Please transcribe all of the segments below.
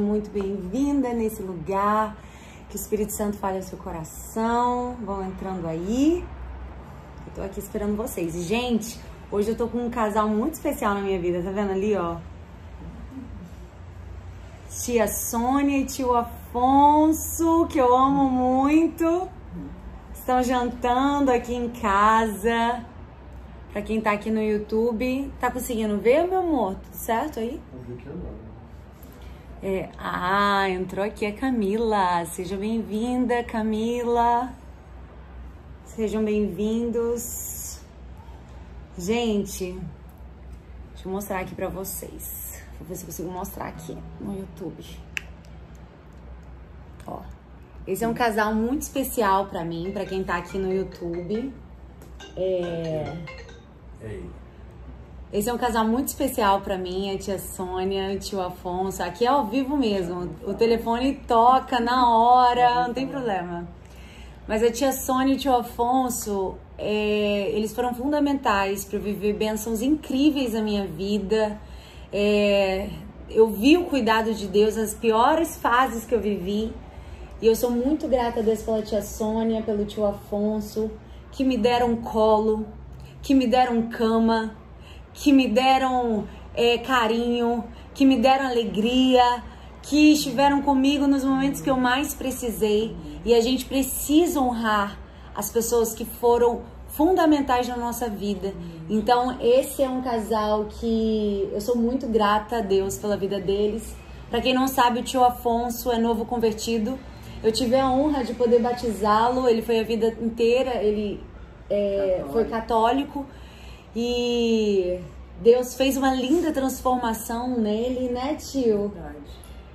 muito bem-vinda nesse lugar. Que o Espírito Santo fale ao seu coração. Vão entrando aí. Eu tô aqui esperando vocês. Gente, hoje eu tô com um casal muito especial na minha vida. Tá vendo ali, ó? Tia Sônia e tio Afonso, que eu amo muito. Estão jantando aqui em casa. Pra quem tá aqui no YouTube. Tá conseguindo ver, meu amor? Tudo certo aí? Eu vi que agora. É, ah, entrou aqui a Camila. Seja bem-vinda, Camila. Sejam bem-vindos. Gente, deixa eu mostrar aqui pra vocês. Vou ver se eu consigo mostrar aqui no YouTube. Ó, esse é um casal muito especial pra mim, pra quem tá aqui no YouTube. É... Ei, Esse é um casal muito especial pra mim, a tia Sônia, o tio Afonso. Aqui é ao vivo mesmo. O telefone toca na hora, não tem problema. Mas a tia Sônia e o tio Afonso, é, eles foram fundamentais para eu viver bênçãos incríveis na minha vida. É, eu vi o cuidado de Deus nas piores fases que eu vivi. E eu sou muito grata a Deus pela tia Sônia, pelo tio Afonso, que me deram colo, que me deram cama, que me deram é, carinho, que me deram alegria, que estiveram comigo nos momentos que eu mais precisei. E a gente precisa honrar as pessoas que foram fundamentais na nossa vida. Então, esse é um casal que eu sou muito grata a Deus pela vida deles. Para quem não sabe, o tio Afonso é novo convertido. Eu tive a honra de poder batizá-lo. Ele foi a vida inteira, ele é, foi católico e Deus fez uma linda transformação nele, né, tio? verdade.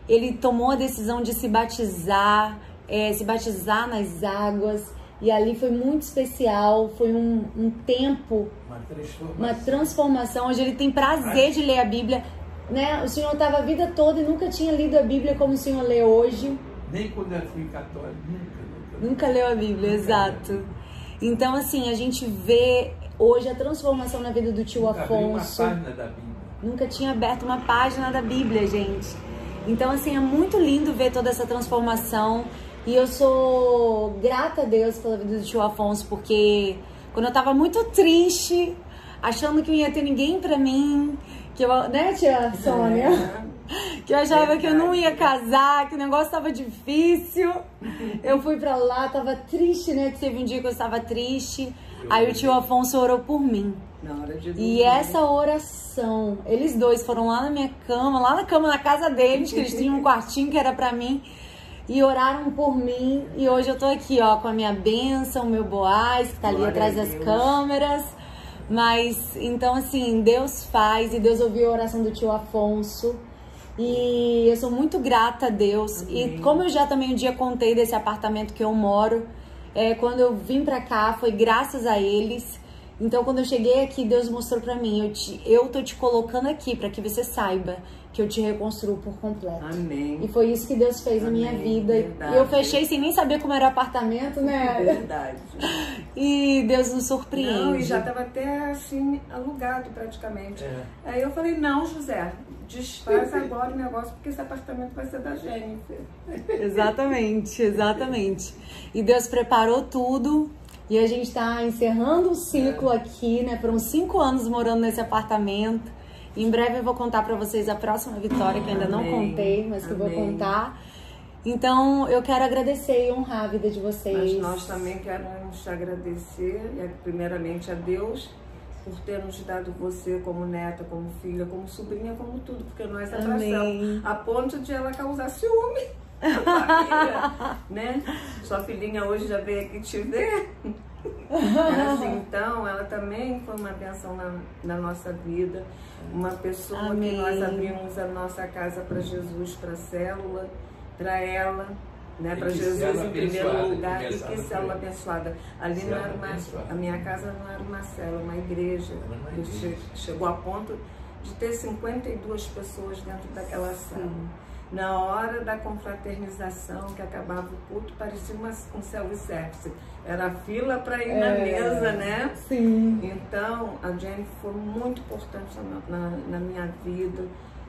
Ele tomou a decisão de se batizar, é, se batizar nas águas. E ali foi muito especial, foi um, um tempo, Uma transformação. uma transformação. Hoje ele tem prazer de ler a Bíblia. Né? O senhor estava a vida toda e nunca tinha lido a Bíblia como o senhor lê hoje. Nem quando eu fui católico, nunca, nunca. Nunca leu a Bíblia, Nunca exato. Então, assim, a gente vê hoje a transformação na vida do tio Nunca abri uma Afonso. página da Bíblia. Nunca tinha aberto uma página da Bíblia, gente. Então, assim, é muito lindo ver toda essa transformação. E eu sou grata a Deus pela vida do tio Afonso, porque quando eu tava muito triste, achando que não ia ter ninguém pra mim, que eu, né, tia Sônia? Que eu achava que eu não ia casar, que o negócio tava difícil. Eu fui pra lá, tava triste, né? Que teve um dia que eu estava triste. Aí o tio Afonso orou por mim. Na hora de E dormir. essa oração, eles dois foram lá na minha cama, lá na cama na casa deles, que eles tinham um quartinho que era pra mim, e oraram por mim. E hoje eu tô aqui, ó, com a minha bênção, o meu Boaz, que tá ali Glória atrás das câmeras. Mas, então, assim, Deus faz, e Deus ouviu a oração do tio Afonso. E eu sou muito grata a Deus. E Amém. como eu já também um dia contei desse apartamento que eu moro, é, quando eu vim pra cá foi graças a eles. Então, quando eu cheguei aqui, Deus mostrou pra mim: eu, te, eu tô te colocando aqui pra que você saiba que eu te reconstruo por completo. Amém. E foi isso que Deus fez na minha Amém, vida. verdade. Eu fechei sem nem saber como era o apartamento, né? Verdade. E Deus nos surpreende. Não, e já estava até assim, alugado praticamente. É. Aí eu falei, não, José, desfaz agora o negócio, porque esse apartamento vai ser da Jennifer. Exatamente, exatamente. E Deus preparou tudo. E a gente tá encerrando o ciclo aqui, né? Foram cinco anos morando nesse apartamento. Em breve eu vou contar pra vocês a próxima vitória, que eu ainda não Amém. contei, mas que eu vou Amém. contar. Então, eu quero agradecer e honrar a vida de vocês. Mas nós também queremos te agradecer, e primeiramente a Deus, por ter nos dado você como neta, como filha, como sobrinha, como tudo, porque nós Amém. abraçamos a ponto de ela causar ciúme. Família, né? Sua filhinha hoje já veio aqui te ver. É assim, então, ela também foi uma benção na, na nossa vida. Uma pessoa Amém. que nós abrimos a nossa casa para Jesus, para a célula, para ela, né? Para Jesus em primeiro lugar. E que célula abençoada. Ali não era uma, a minha casa não era uma célula, uma igreja. Uma E igreja. che- Chegou a ponto de ter 52 pessoas dentro daquela sala. Na hora da confraternização, que acabava o culto, parecia uma, um self-service. Era fila para ir na É. mesa, né? Sim. Então, a Jenny foi muito importante na, na- na minha vida.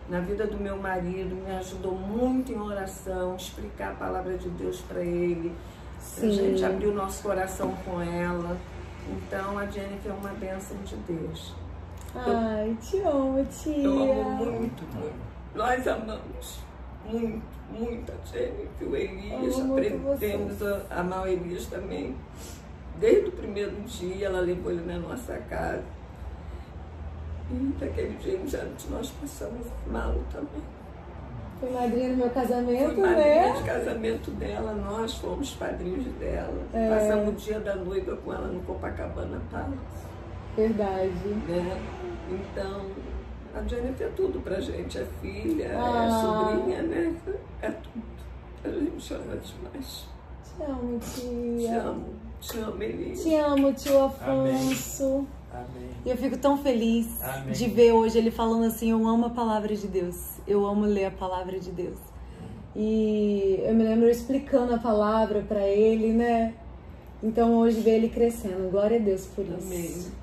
na vida do meu marido, me ajudou muito em oração, explicar a palavra de Deus para ele. Sim. A gente abriu nosso coração com ela. Então a Jennifer é uma bênção de Deus. Ai, te amo, tia. Eu amo muito, muito. Nós amamos muito, muito a Jennifer, o Elias. Aprendemos a amar o Elias também. Desde o primeiro dia, ela levou ele na nossa casa. E daquele dia em diante nós passamos mal também. Foi madrinha no meu casamento, Fui madrinha né? de casamento dela, nós fomos padrinhos dela. É. Passamos o dia da noiva com ela no Copacabana Palace. Verdade. né? Então, a Jennifer é tudo pra gente, é filha, Ah. é sobrinha, né? É tudo. A gente ama demais. Te amo, Te tia. amo, te amo, Elias. Te amo, tio Afonso. Amém. E eu fico tão feliz Amém. de ver hoje ele falando assim: Eu amo a palavra de Deus. Eu amo ler a palavra de Deus. E eu me lembro explicando a palavra pra ele, né? Então hoje ver ele crescendo. Glória a Deus por isso. Amém.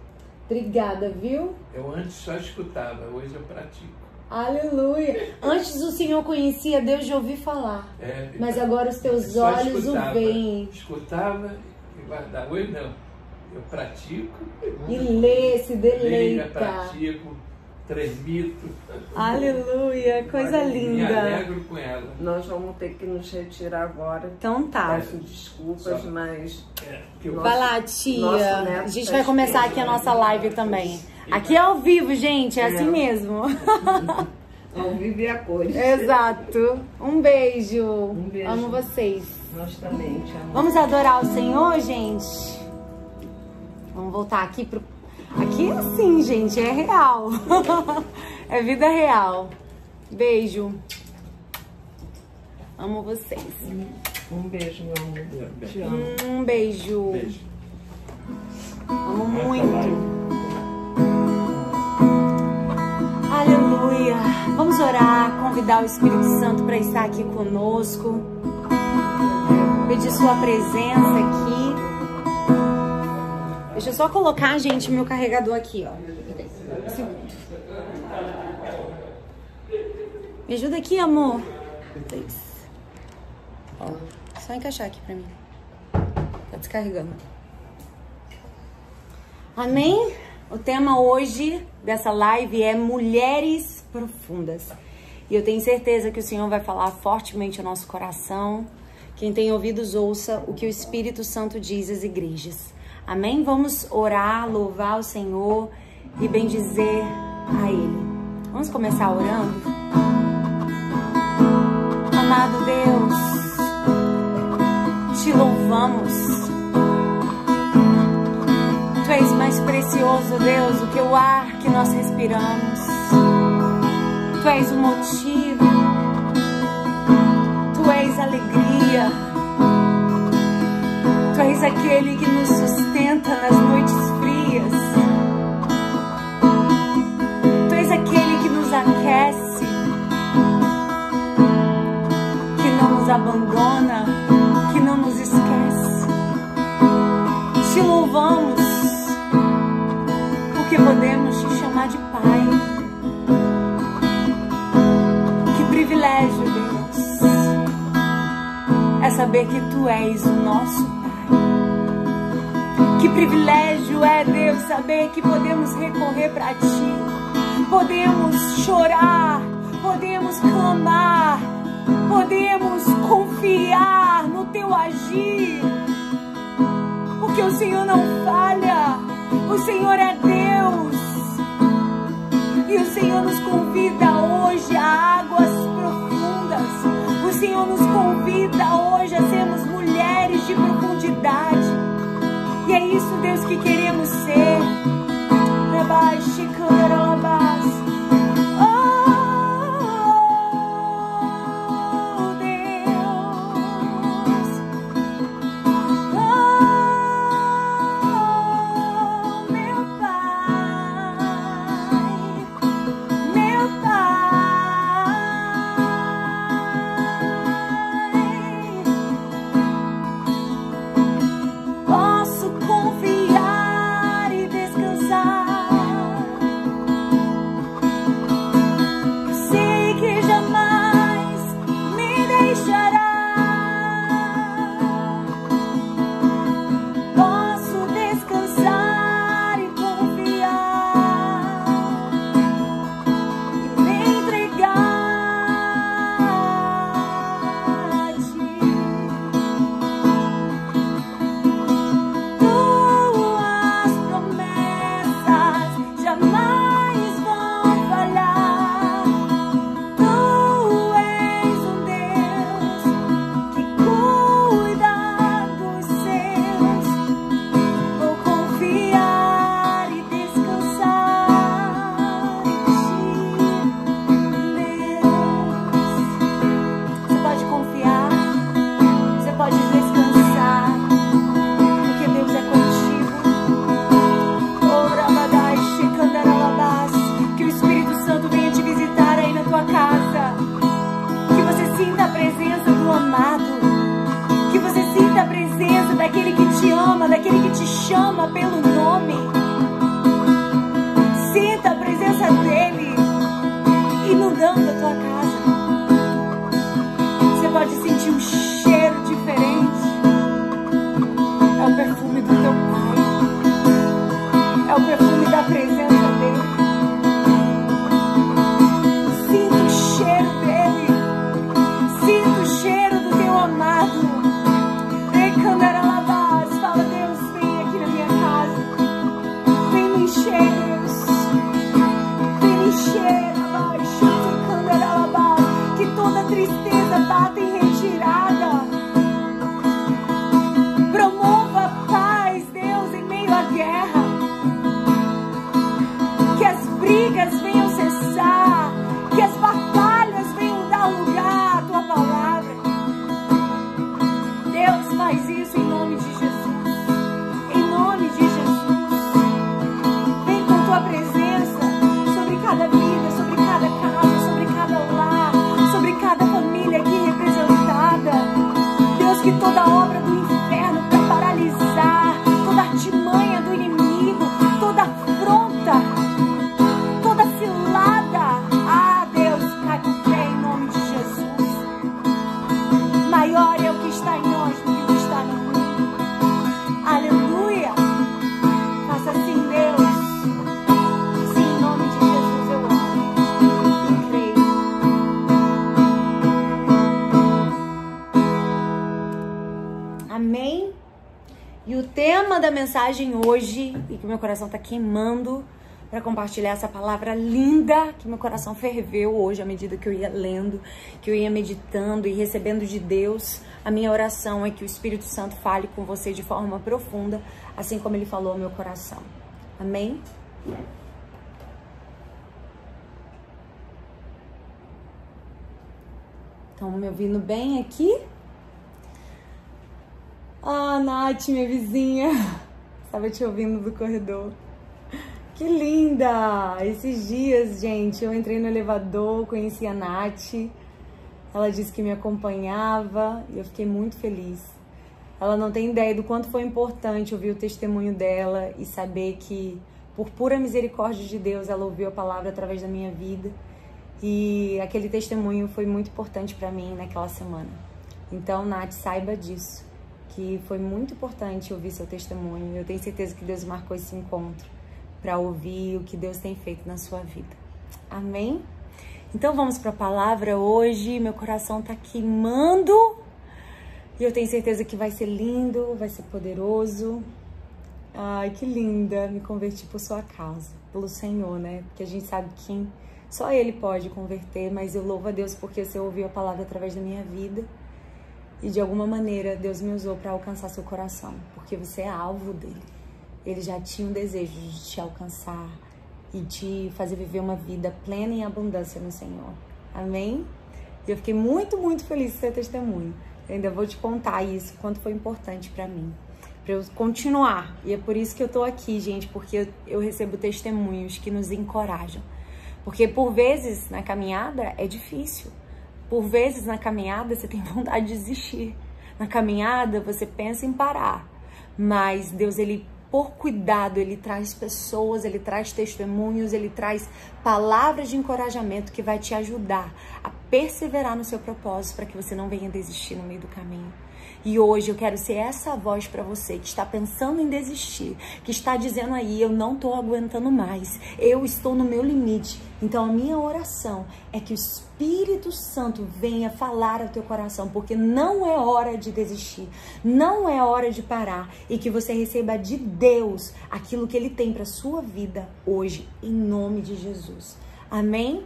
Obrigada, viu? Eu antes só escutava, hoje eu pratico. Aleluia. Antes o Senhor conhecia Deus de ouvir falar. É, Mas agora os teus olhos o escutava, veem. Escutava e guardava. Hoje não. Eu pratico. E lê, se deleita. pratico, transmito. Aleluia. Coisa Me linda. alegro com ela. Nós vamos ter que nos retirar agora. Então tá. Peço desculpas, Só- mas É, eu- Vai lá, Nosso tia. A gente tá vai começar aqui a nossa live também. Aqui é ao vivo, gente. É assim mesmo. ao vivo e a cores. Exato. Um beijo. Um beijo. Amo vocês. Nós também te amamos. Vamos adorar o Senhor, gente? Vamos voltar aqui pro. Aqui é assim, gente, é real. é vida real. Beijo. Amo vocês. Um beijo, meu amor. Te amo. Um beijo. Beijo. Amo muito. Aleluia. Vamos orar, convidar o Espírito Santo para estar aqui conosco. Pedir sua presença aqui. Deixa eu só colocar, gente, meu carregador aqui, ó. Me ajuda aqui, amor. Ó, só encaixar aqui pra mim. Tá descarregando. Amém? O tema hoje dessa live é Mulheres Profundas. E eu tenho certeza que o Senhor vai falar fortemente ao nosso coração. Quem tem ouvidos, ouça o que o Espírito Santo diz às igrejas. Amém? Vamos orar, louvar o Senhor e bendizer a Ele. Vamos começar orando? Amado Deus, te louvamos. Tu és mais precioso, Deus, do que o ar que nós respiramos. Tu és o motivo. Tu és alegria. Tu és aquele que nos sustenta nas noites frias. Tu és aquele que nos aquece, que não nos abandona, que não nos esquece. Te louvamos porque podemos te chamar de Pai. Que privilégio, Deus, é saber que Tu és o nosso. Que privilégio é, Deus, saber que podemos recorrer para Ti, podemos chorar, podemos clamar, podemos confiar no Teu agir porque o Senhor não falha, o Senhor é Deus. E o Senhor nos convida hoje a águas profundas. O Senhor nos convida hoje a sermos mulheres de profundidade. É isso, Deus, que queremos ser. Rebaixe, candaralabás. Hoje e que meu coração tá queimando para compartilhar essa palavra linda que meu coração ferveu hoje à medida que eu ia lendo, que eu ia meditando e recebendo de Deus. A minha oração é que o Espírito Santo fale com você de forma profunda, assim como ele falou ao meu coração. Amém? Estão me ouvindo bem aqui? Ah, Nath, minha vizinha. Tava te ouvindo do corredor. Que linda! Esses dias, gente, eu entrei no elevador, conheci a Nath. Ela disse que me acompanhava e eu fiquei muito feliz. Ela não tem ideia do quanto foi importante ouvir o testemunho dela e saber que, por pura misericórdia de Deus, ela ouviu a palavra através da minha vida. E aquele testemunho foi muito importante para mim naquela semana. Então, Nath, saiba disso que foi muito importante ouvir seu testemunho. Eu tenho certeza que Deus marcou esse encontro para ouvir o que Deus tem feito na sua vida. Amém? Então vamos para a palavra hoje. Meu coração está queimando e eu tenho certeza que vai ser lindo, vai ser poderoso. Ai, que linda me converti por sua causa, pelo Senhor, né? Porque a gente sabe que só Ele pode converter, mas eu louvo a Deus porque você ouviu a palavra através da minha vida. E de alguma maneira Deus me usou para alcançar seu coração, porque você é alvo dele. Ele já tinha um desejo de te alcançar e de fazer viver uma vida plena em abundância no Senhor. Amém? E eu fiquei muito, muito feliz com seu testemunho. Eu ainda vou te contar isso, quanto foi importante para mim, para eu continuar. E é por isso que eu tô aqui, gente, porque eu, eu recebo testemunhos que nos encorajam. Porque por vezes na caminhada é difícil. Por vezes na caminhada você tem vontade de desistir. Na caminhada você pensa em parar. Mas Deus, ele por cuidado, ele traz pessoas, ele traz testemunhos, ele traz palavras de encorajamento que vai te ajudar a perseverar no seu propósito para que você não venha desistir no meio do caminho. E hoje eu quero ser essa voz para você que está pensando em desistir, que está dizendo aí, eu não estou aguentando mais, eu estou no meu limite. Então a minha oração é que o Espírito Santo venha falar ao teu coração, porque não é hora de desistir, não é hora de parar e que você receba de Deus aquilo que ele tem para sua vida hoje, em nome de Jesus. Amém?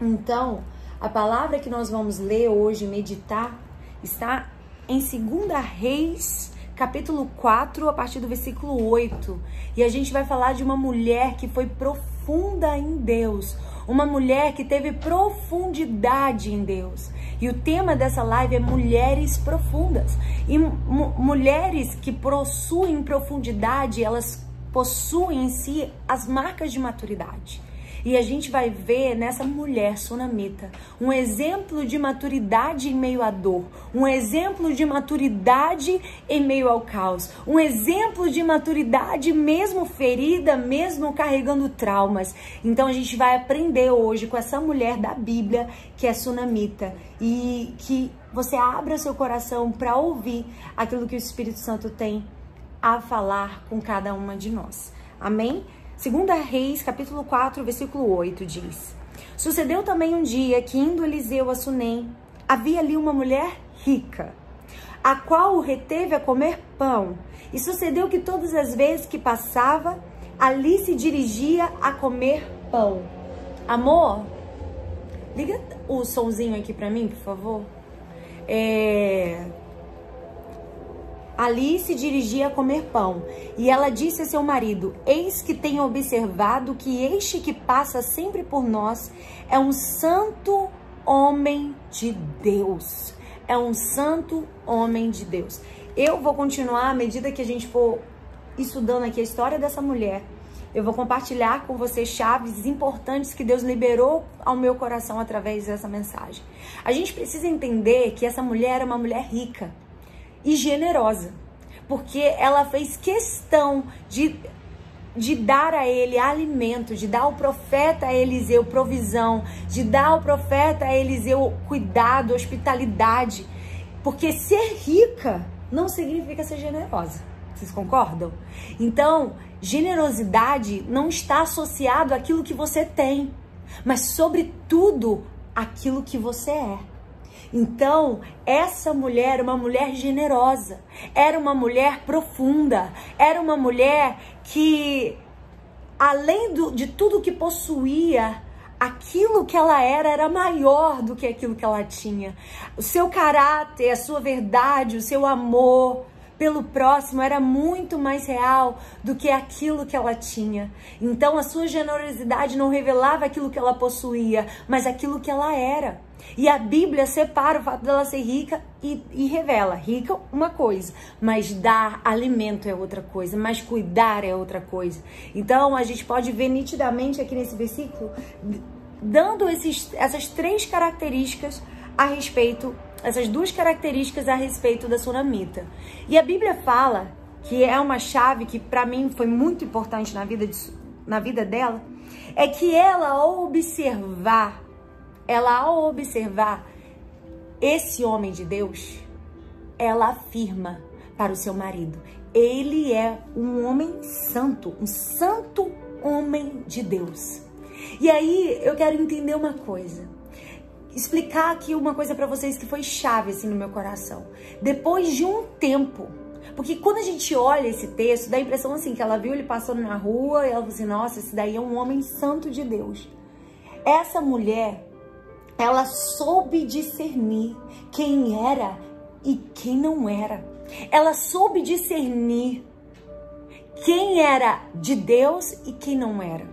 Então, a palavra que nós vamos ler hoje, meditar, está em 2 Reis, capítulo 4, a partir do versículo 8. E a gente vai falar de uma mulher que foi profunda em Deus, uma mulher que teve profundidade em Deus. E o tema dessa live é mulheres profundas. E mulheres que possuem profundidade, elas possuem em si as marcas de maturidade. E a gente vai ver nessa mulher sunamita um exemplo de maturidade em meio à dor, um exemplo de maturidade em meio ao caos, um exemplo de maturidade mesmo ferida, mesmo carregando traumas. Então a gente vai aprender hoje com essa mulher da Bíblia que é sunamita e que você abra seu coração para ouvir aquilo que o Espírito Santo tem a falar com cada uma de nós. Amém? Segunda Reis, capítulo 4, versículo 8 diz: Sucedeu também um dia que indo Eliseu a Sunem, havia ali uma mulher rica, a qual o reteve a comer pão. E sucedeu que todas as vezes que passava, ali se dirigia a comer pão. Amor, liga o somzinho aqui para mim, por favor. É, Ali se dirigia a comer pão, e ela disse a seu marido: Eis que tenho observado que este que passa sempre por nós é um santo homem de Deus. É um santo homem de Deus. Eu vou continuar à medida que a gente for estudando aqui a história dessa mulher. Eu vou compartilhar com vocês chaves importantes que Deus liberou ao meu coração através dessa mensagem. A gente precisa entender que essa mulher é uma mulher rica e generosa, porque ela fez questão de, de dar a ele alimento, de dar ao profeta Eliseu provisão, de dar ao profeta Eliseu cuidado, hospitalidade, porque ser rica não significa ser generosa. Vocês concordam? Então, generosidade não está associado àquilo que você tem, mas sobretudo aquilo que você é. Então, essa mulher uma mulher generosa, era uma mulher profunda, era uma mulher que, além do, de tudo que possuía, aquilo que ela era era maior do que aquilo que ela tinha. O seu caráter, a sua verdade, o seu amor, pelo próximo era muito mais real do que aquilo que ela tinha. Então a sua generosidade não revelava aquilo que ela possuía, mas aquilo que ela era. E a Bíblia separa o fato dela ser rica e, e, revela. Rica uma coisa, mas dar alimento é outra coisa, mas cuidar é outra coisa. Então a gente pode ver nitidamente aqui nesse versículo, dando esses, essas três características a respeito, essas duas características a respeito da sunamita. E a Bíblia fala que é uma chave que para mim foi muito importante na vida, de, na vida dela, é que ela ao observar ela ao observar esse homem de Deus, ela afirma para o seu marido: ele é um homem santo, um santo homem de Deus. E aí eu quero entender uma coisa. Explicar aqui uma coisa para vocês que foi chave assim no meu coração. Depois de um tempo, porque quando a gente olha esse texto, dá a impressão assim que ela viu ele passando na rua e ela falou assim: "Nossa, esse daí é um homem santo de Deus". Essa mulher ela soube discernir quem era e quem não era. Ela soube discernir quem era de Deus e quem não era.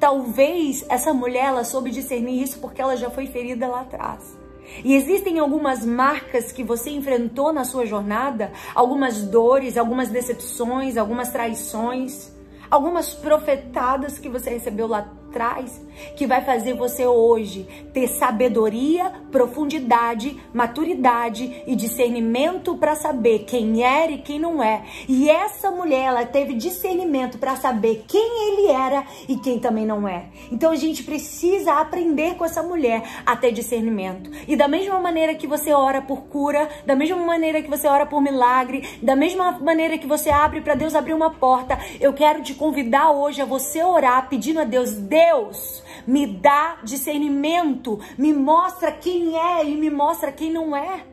Talvez essa mulher ela soube discernir isso porque ela já foi ferida lá atrás. E existem algumas marcas que você enfrentou na sua jornada, algumas dores, algumas decepções, algumas traições, algumas profetadas que você recebeu lá que vai fazer você hoje ter sabedoria, profundidade, maturidade e discernimento para saber quem era e quem não é. E essa mulher, ela teve discernimento para saber quem ele era e quem também não é. Então a gente precisa aprender com essa mulher a ter discernimento. E da mesma maneira que você ora por cura, da mesma maneira que você ora por milagre, da mesma maneira que você abre para Deus abrir uma porta, eu quero te convidar hoje a você orar pedindo a Deus, Deus, me dá discernimento, me mostra quem é e me mostra quem não é.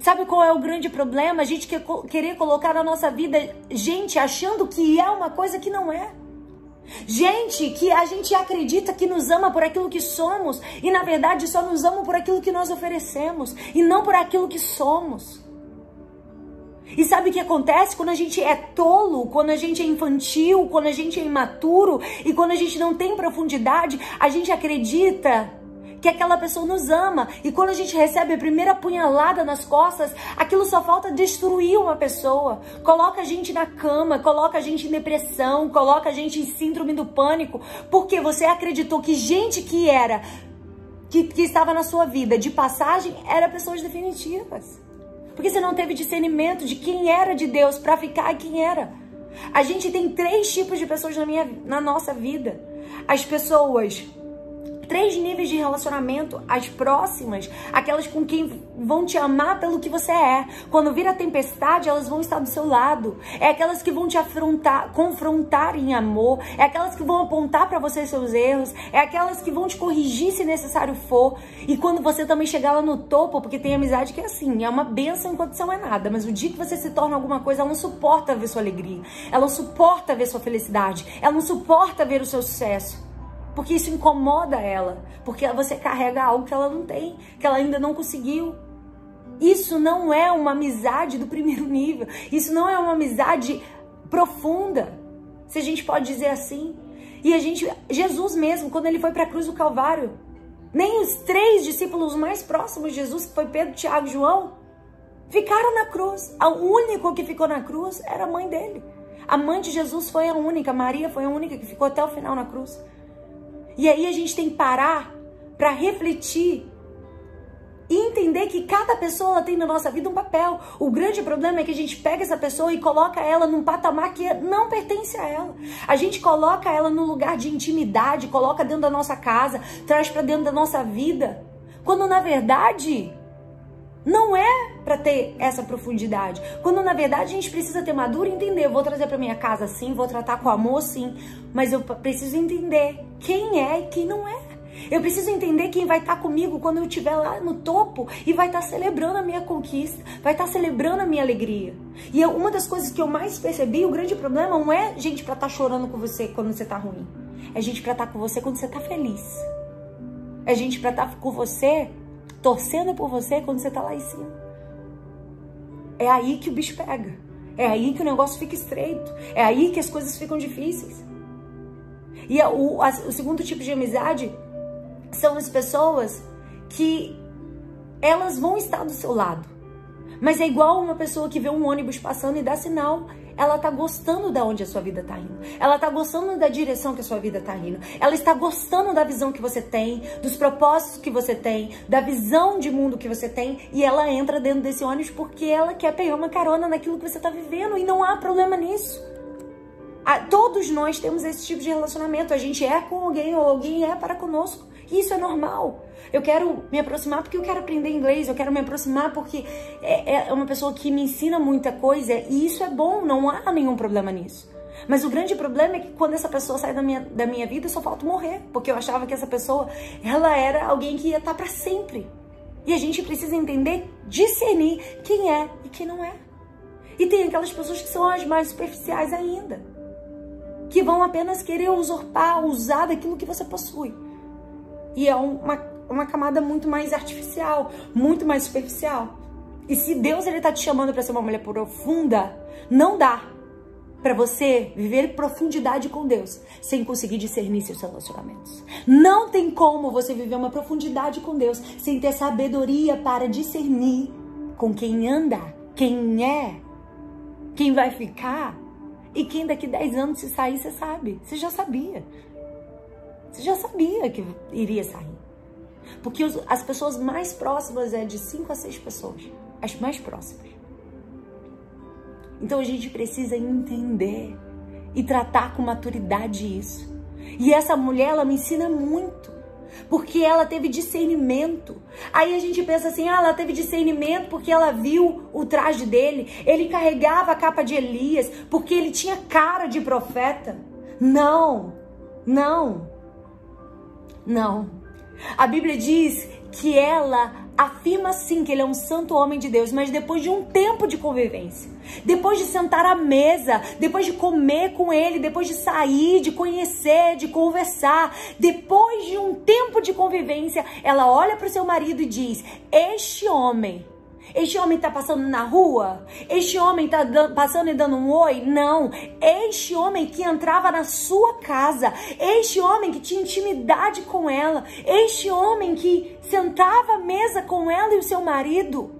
Sabe qual é o grande problema? A gente quer querer colocar na nossa vida gente achando que é uma coisa que não é. Gente que a gente acredita que nos ama por aquilo que somos e na verdade só nos ama por aquilo que nós oferecemos e não por aquilo que somos. E sabe o que acontece quando a gente é tolo, quando a gente é infantil, quando a gente é imaturo e quando a gente não tem profundidade, a gente acredita que aquela pessoa nos ama. E quando a gente recebe a primeira punhalada nas costas, aquilo só falta destruir uma pessoa. Coloca a gente na cama, coloca a gente em depressão, coloca a gente em síndrome do pânico, porque você acreditou que gente que era, que, que estava na sua vida de passagem, era pessoas definitivas. Porque você não teve discernimento de quem era de Deus para ficar quem era. A gente tem três tipos de pessoas na, minha, na nossa vida. As pessoas três níveis de relacionamento, as próximas, aquelas com quem vão te amar pelo que você é. Quando vir a tempestade, elas vão estar do seu lado. É aquelas que vão te afrontar, confrontar em amor, é aquelas que vão apontar para você seus erros, é aquelas que vão te corrigir se necessário for. E quando você também chegar lá no topo, porque tem amizade que é assim, é uma benção enquanto não é nada, mas o dia que você se torna alguma coisa, ela não suporta ver sua alegria, ela não suporta ver sua felicidade, ela não suporta ver o seu sucesso. Porque isso incomoda ela. Porque você carrega algo que ela não tem, que ela ainda não conseguiu. Isso não é uma amizade do primeiro nível. Isso não é uma amizade profunda. Se a gente pode dizer assim. E a gente, Jesus mesmo, quando ele foi para a cruz do Calvário, nem os três discípulos mais próximos de Jesus, que foi Pedro, Tiago e João, ficaram na cruz. O único que ficou na cruz era a mãe dele. A mãe de Jesus foi a única, Maria foi a única que ficou até o final na cruz. E aí a gente tem que parar para refletir e entender que cada pessoa tem na nossa vida um papel. O grande problema é que a gente pega essa pessoa e coloca ela num patamar que não pertence a ela. A gente coloca ela num lugar de intimidade, coloca dentro da nossa casa, traz para dentro da nossa vida, quando na verdade não é para ter essa profundidade. Quando na verdade a gente precisa ter madura e entender, vou trazer para minha casa sim, vou tratar com amor sim, mas eu preciso entender quem é e quem não é. Eu preciso entender quem vai estar tá comigo quando eu estiver lá no topo e vai estar tá celebrando a minha conquista, vai estar tá celebrando a minha alegria. E eu, uma das coisas que eu mais percebi, o grande problema não é gente para estar tá chorando com você quando você tá ruim. É gente para estar tá com você quando você tá feliz. É gente para estar tá com você torcendo por você quando você tá lá em cima. É aí que o bicho pega. É aí que o negócio fica estreito. É aí que as coisas ficam difíceis. E o, a, o segundo tipo de amizade são as pessoas que elas vão estar do seu lado. Mas é igual uma pessoa que vê um ônibus passando e dá sinal ela tá gostando da onde a sua vida tá indo. Ela tá gostando da direção que a sua vida tá indo. Ela está gostando da visão que você tem, dos propósitos que você tem, da visão de mundo que você tem e ela entra dentro desse ônibus porque ela quer pegar uma carona naquilo que você tá vivendo e não há problema nisso. Ah, todos nós temos esse tipo de relacionamento. A gente é com alguém ou alguém é para conosco. Isso é normal. Eu quero me aproximar porque eu quero aprender inglês, eu quero me aproximar porque é, é uma pessoa que me ensina muita coisa e isso é bom, não há nenhum problema nisso. Mas o grande problema é que quando essa pessoa sai da minha, da minha vida, só falta morrer. Porque eu achava que essa pessoa, ela era alguém que ia estar para sempre. E a gente precisa entender, discernir quem é e quem não é. E tem aquelas pessoas que são as mais superficiais ainda. Que vão apenas querer usurpar, usar daquilo que você possui. E é uma, uma camada muito mais artificial, muito mais superficial. E se Deus ele tá te chamando para ser uma mulher profunda, não dá para você viver profundidade com Deus sem conseguir discernir seus relacionamentos. Não tem como você viver uma profundidade com Deus sem ter sabedoria para discernir com quem anda, quem é, quem vai ficar e quem daqui 10 anos se sair, você sabe, você já sabia. Você já sabia que iria sair. Porque as pessoas mais próximas é de 5 a 6 pessoas. As mais próximas. Então a gente precisa entender e tratar com maturidade isso. E essa mulher, ela me ensina muito. Porque ela teve discernimento. Aí a gente pensa assim: ah, ela teve discernimento porque ela viu o traje dele. Ele carregava a capa de Elias porque ele tinha cara de profeta. Não, não, não. A Bíblia diz que ela afirma sim que ele é um santo homem de Deus, mas depois de um tempo de convivência, depois de sentar à mesa, depois de comer com ele, depois de sair, de conhecer, de conversar, depois de um tempo de convivência, ela olha para o seu marido e diz: Este homem este homem está passando na rua? Este homem está passando e dando um oi? Não. Este homem que entrava na sua casa. Este homem que tinha intimidade com ela. Este homem que sentava à mesa com ela e o seu marido.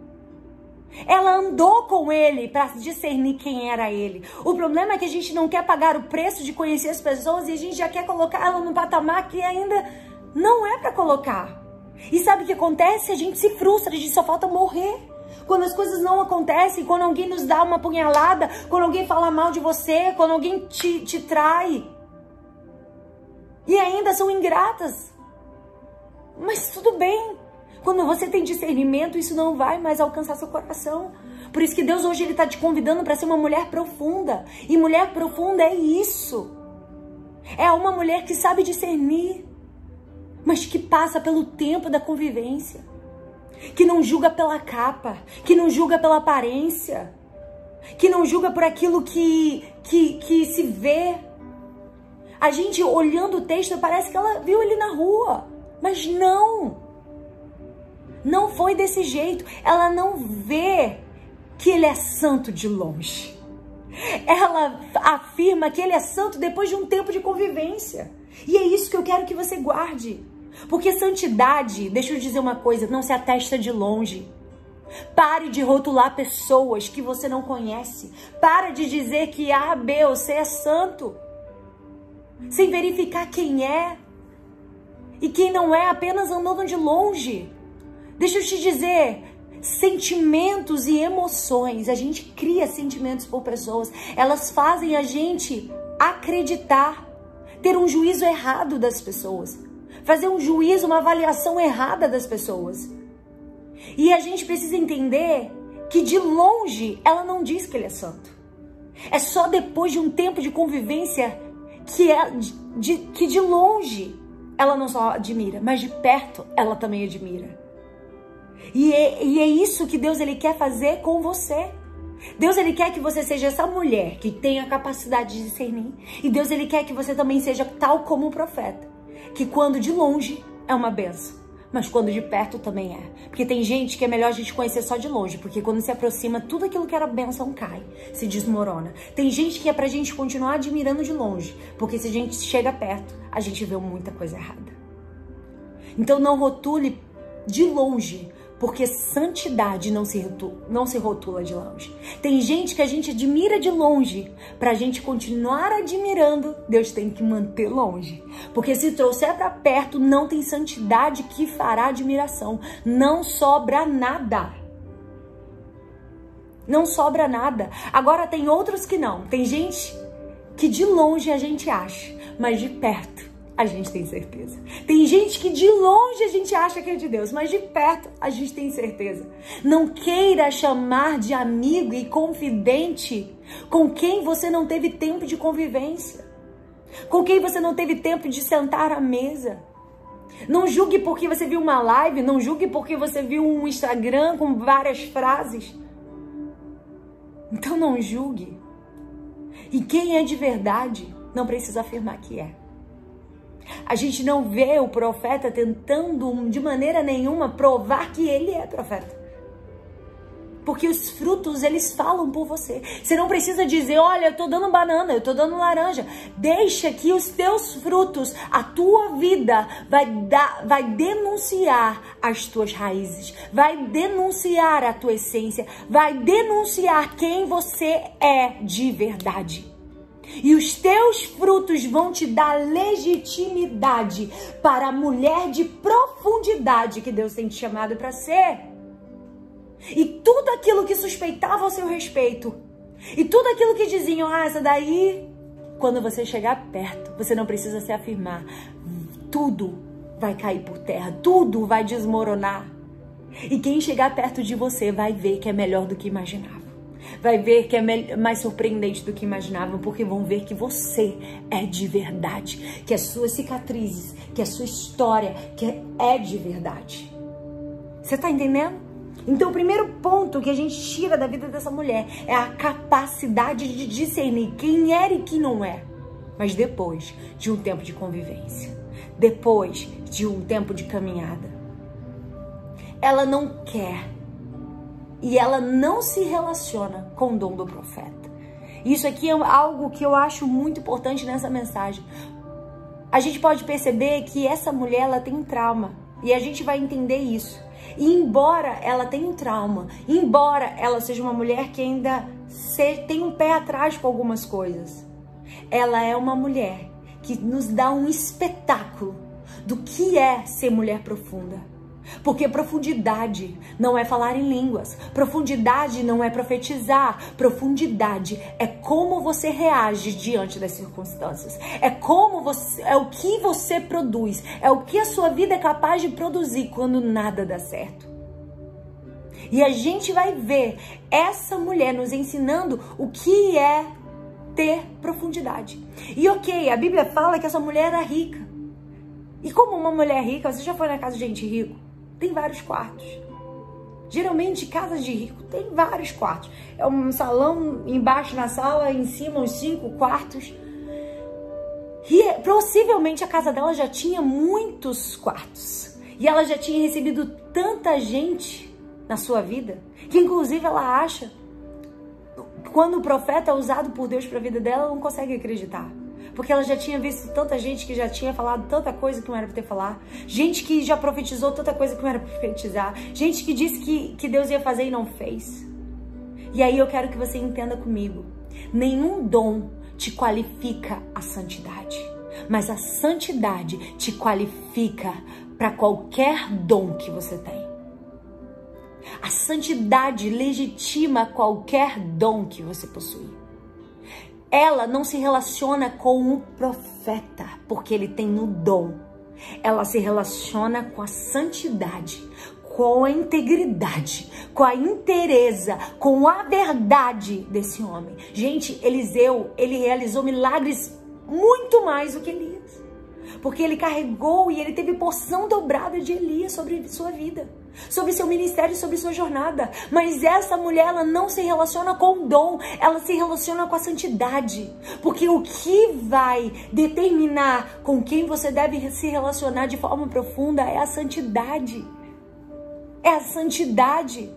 Ela andou com ele para discernir quem era ele. O problema é que a gente não quer pagar o preço de conhecer as pessoas e a gente já quer colocar ela num patamar que ainda não é para colocar. E sabe o que acontece? A gente se frustra, a gente só falta morrer quando as coisas não acontecem, quando alguém nos dá uma punhalada, quando alguém fala mal de você, quando alguém te, te trai. E ainda são ingratas. Mas tudo bem. Quando você tem discernimento, isso não vai mais alcançar seu coração. Por isso que Deus hoje ele está te convidando para ser uma mulher profunda. E mulher profunda é isso. É uma mulher que sabe discernir, mas que passa pelo tempo da convivência que não julga pela capa, que não julga pela aparência, que não julga por aquilo que, que, que se vê. A gente olhando o texto parece que ela viu ele na rua, mas não. Não foi desse jeito. Ela não vê que ele é santo de longe. Ela afirma que ele é santo depois de um tempo de convivência. E é isso que eu quero que você guarde. Porque santidade, deixa eu dizer uma coisa, não se atesta de longe. Pare de rotular pessoas que você não conhece. Pare de dizer que A, B ou C é santo. Sem verificar quem é. E quem não é apenas andando de longe. Deixa eu te dizer, sentimentos e emoções. A gente cria sentimentos por pessoas. Elas fazem a gente acreditar, ter um juízo errado das pessoas fazer um juízo, uma avaliação errada das pessoas. E a gente precisa entender que de longe ela não diz que ele é santo. É só depois de um tempo de convivência que, é, de, que de longe ela não só admira, mas de perto ela também admira. E é, e é isso que Deus ele quer fazer com você. Deus ele quer que você seja essa mulher que tenha a capacidade de discernir. E Deus ele quer que você também seja tal como o profeta que quando de longe é uma benção, mas quando de perto também é. Porque tem gente que é melhor a gente conhecer só de longe, porque quando se aproxima, tudo aquilo que era benção cai, se desmorona. Tem gente que é pra gente continuar admirando de longe, porque se a gente chega perto, a gente vê muita coisa errada. Então não rotule de longe porque santidade não se, rotula, não se rotula de longe. Tem gente que a gente admira de longe. Para a gente continuar admirando, Deus tem que manter longe. Porque se trouxer para perto, não tem santidade que fará admiração. Não sobra nada. Não sobra nada. Agora tem outros que não. Tem gente que de longe a gente acha, mas de perto a gente tem certeza. Tem gente que de longe a gente acha que é de Deus, mas de perto a gente tem certeza. Não queira chamar de amigo e confidente com quem você não teve tempo de convivência, com quem você não teve tempo de sentar à mesa. Não julgue porque você viu uma live, não julgue porque você viu um Instagram com várias frases. Então não julgue. E quem é de verdade não precisa afirmar que é. A gente não vê o profeta tentando de maneira nenhuma provar que ele é profeta. Porque os frutos, eles falam por você. Você não precisa dizer, olha, eu tô dando banana, eu tô dando laranja. Deixa que os teus frutos, a tua vida vai dar, vai denunciar as tuas raízes, vai denunciar a tua essência, vai denunciar quem você é de verdade. E os teus frutos vão te dar legitimidade para a mulher de profundidade que Deus tem te chamado para ser. E tudo aquilo que suspeitava ao seu respeito, e tudo aquilo que diziam, ah, essa daí, quando você chegar perto, você não precisa se afirmar. Tudo vai cair por terra, tudo vai desmoronar. E quem chegar perto de você vai ver que é melhor do que imaginava. Vai ver que é mais surpreendente do que imaginavam, porque vão ver que você é de verdade, que as suas cicatrizes, que a sua história, que é de verdade. Você tá entendendo? Então, o primeiro ponto que a gente tira da vida dessa mulher é a capacidade de discernir quem era e quem não é. Mas depois de um tempo de convivência, depois de um tempo de caminhada, ela não quer e ela não se relaciona com o dom do profeta. Isso aqui é algo que eu acho muito importante nessa mensagem. A gente pode perceber que essa mulher ela tem um trauma e a gente vai entender isso. E embora ela tenha um trauma, embora ela seja uma mulher que ainda tem um pé atrás com algumas coisas, ela é uma mulher que nos dá um espetáculo do que é ser mulher profunda. Porque profundidade não é falar em línguas, profundidade não é profetizar, profundidade é como você reage diante das circunstâncias, é como você, é o que você produz, é o que a sua vida é capaz de produzir quando nada dá certo. E a gente vai ver essa mulher nos ensinando o que é ter profundidade. E ok, a Bíblia fala que essa mulher era rica. E como uma mulher rica, você já foi na casa de gente rico? Tem vários quartos. Geralmente, casas de rico tem vários quartos. É um salão embaixo na sala, em cima uns cinco quartos. E é, possivelmente a casa dela já tinha muitos quartos. E ela já tinha recebido tanta gente na sua vida, que inclusive ela acha, quando o profeta é usado por Deus para a vida dela, ela não consegue acreditar. Porque ela já tinha visto tanta gente que já tinha falado tanta coisa que não era para ter falar. Gente que já profetizou tanta coisa que não era para profetizar. Gente que disse que, que Deus ia fazer e não fez. E aí eu quero que você entenda comigo. Nenhum dom te qualifica a santidade. Mas a santidade te qualifica para qualquer dom que você tem. A santidade legitima qualquer dom que você possui ela não se relaciona com o profeta, porque ele tem o dom. Ela se relaciona com a santidade, com a integridade, com a inteireza, com a verdade desse homem. Gente, Eliseu, ele realizou milagres muito mais do que Elias. Porque ele carregou e ele teve porção dobrada de Elias sobre sua vida sobre seu ministério, sobre sua jornada. Mas essa mulher, ela não se relaciona com o dom, ela se relaciona com a santidade. Porque o que vai determinar com quem você deve se relacionar de forma profunda é a santidade. É a santidade.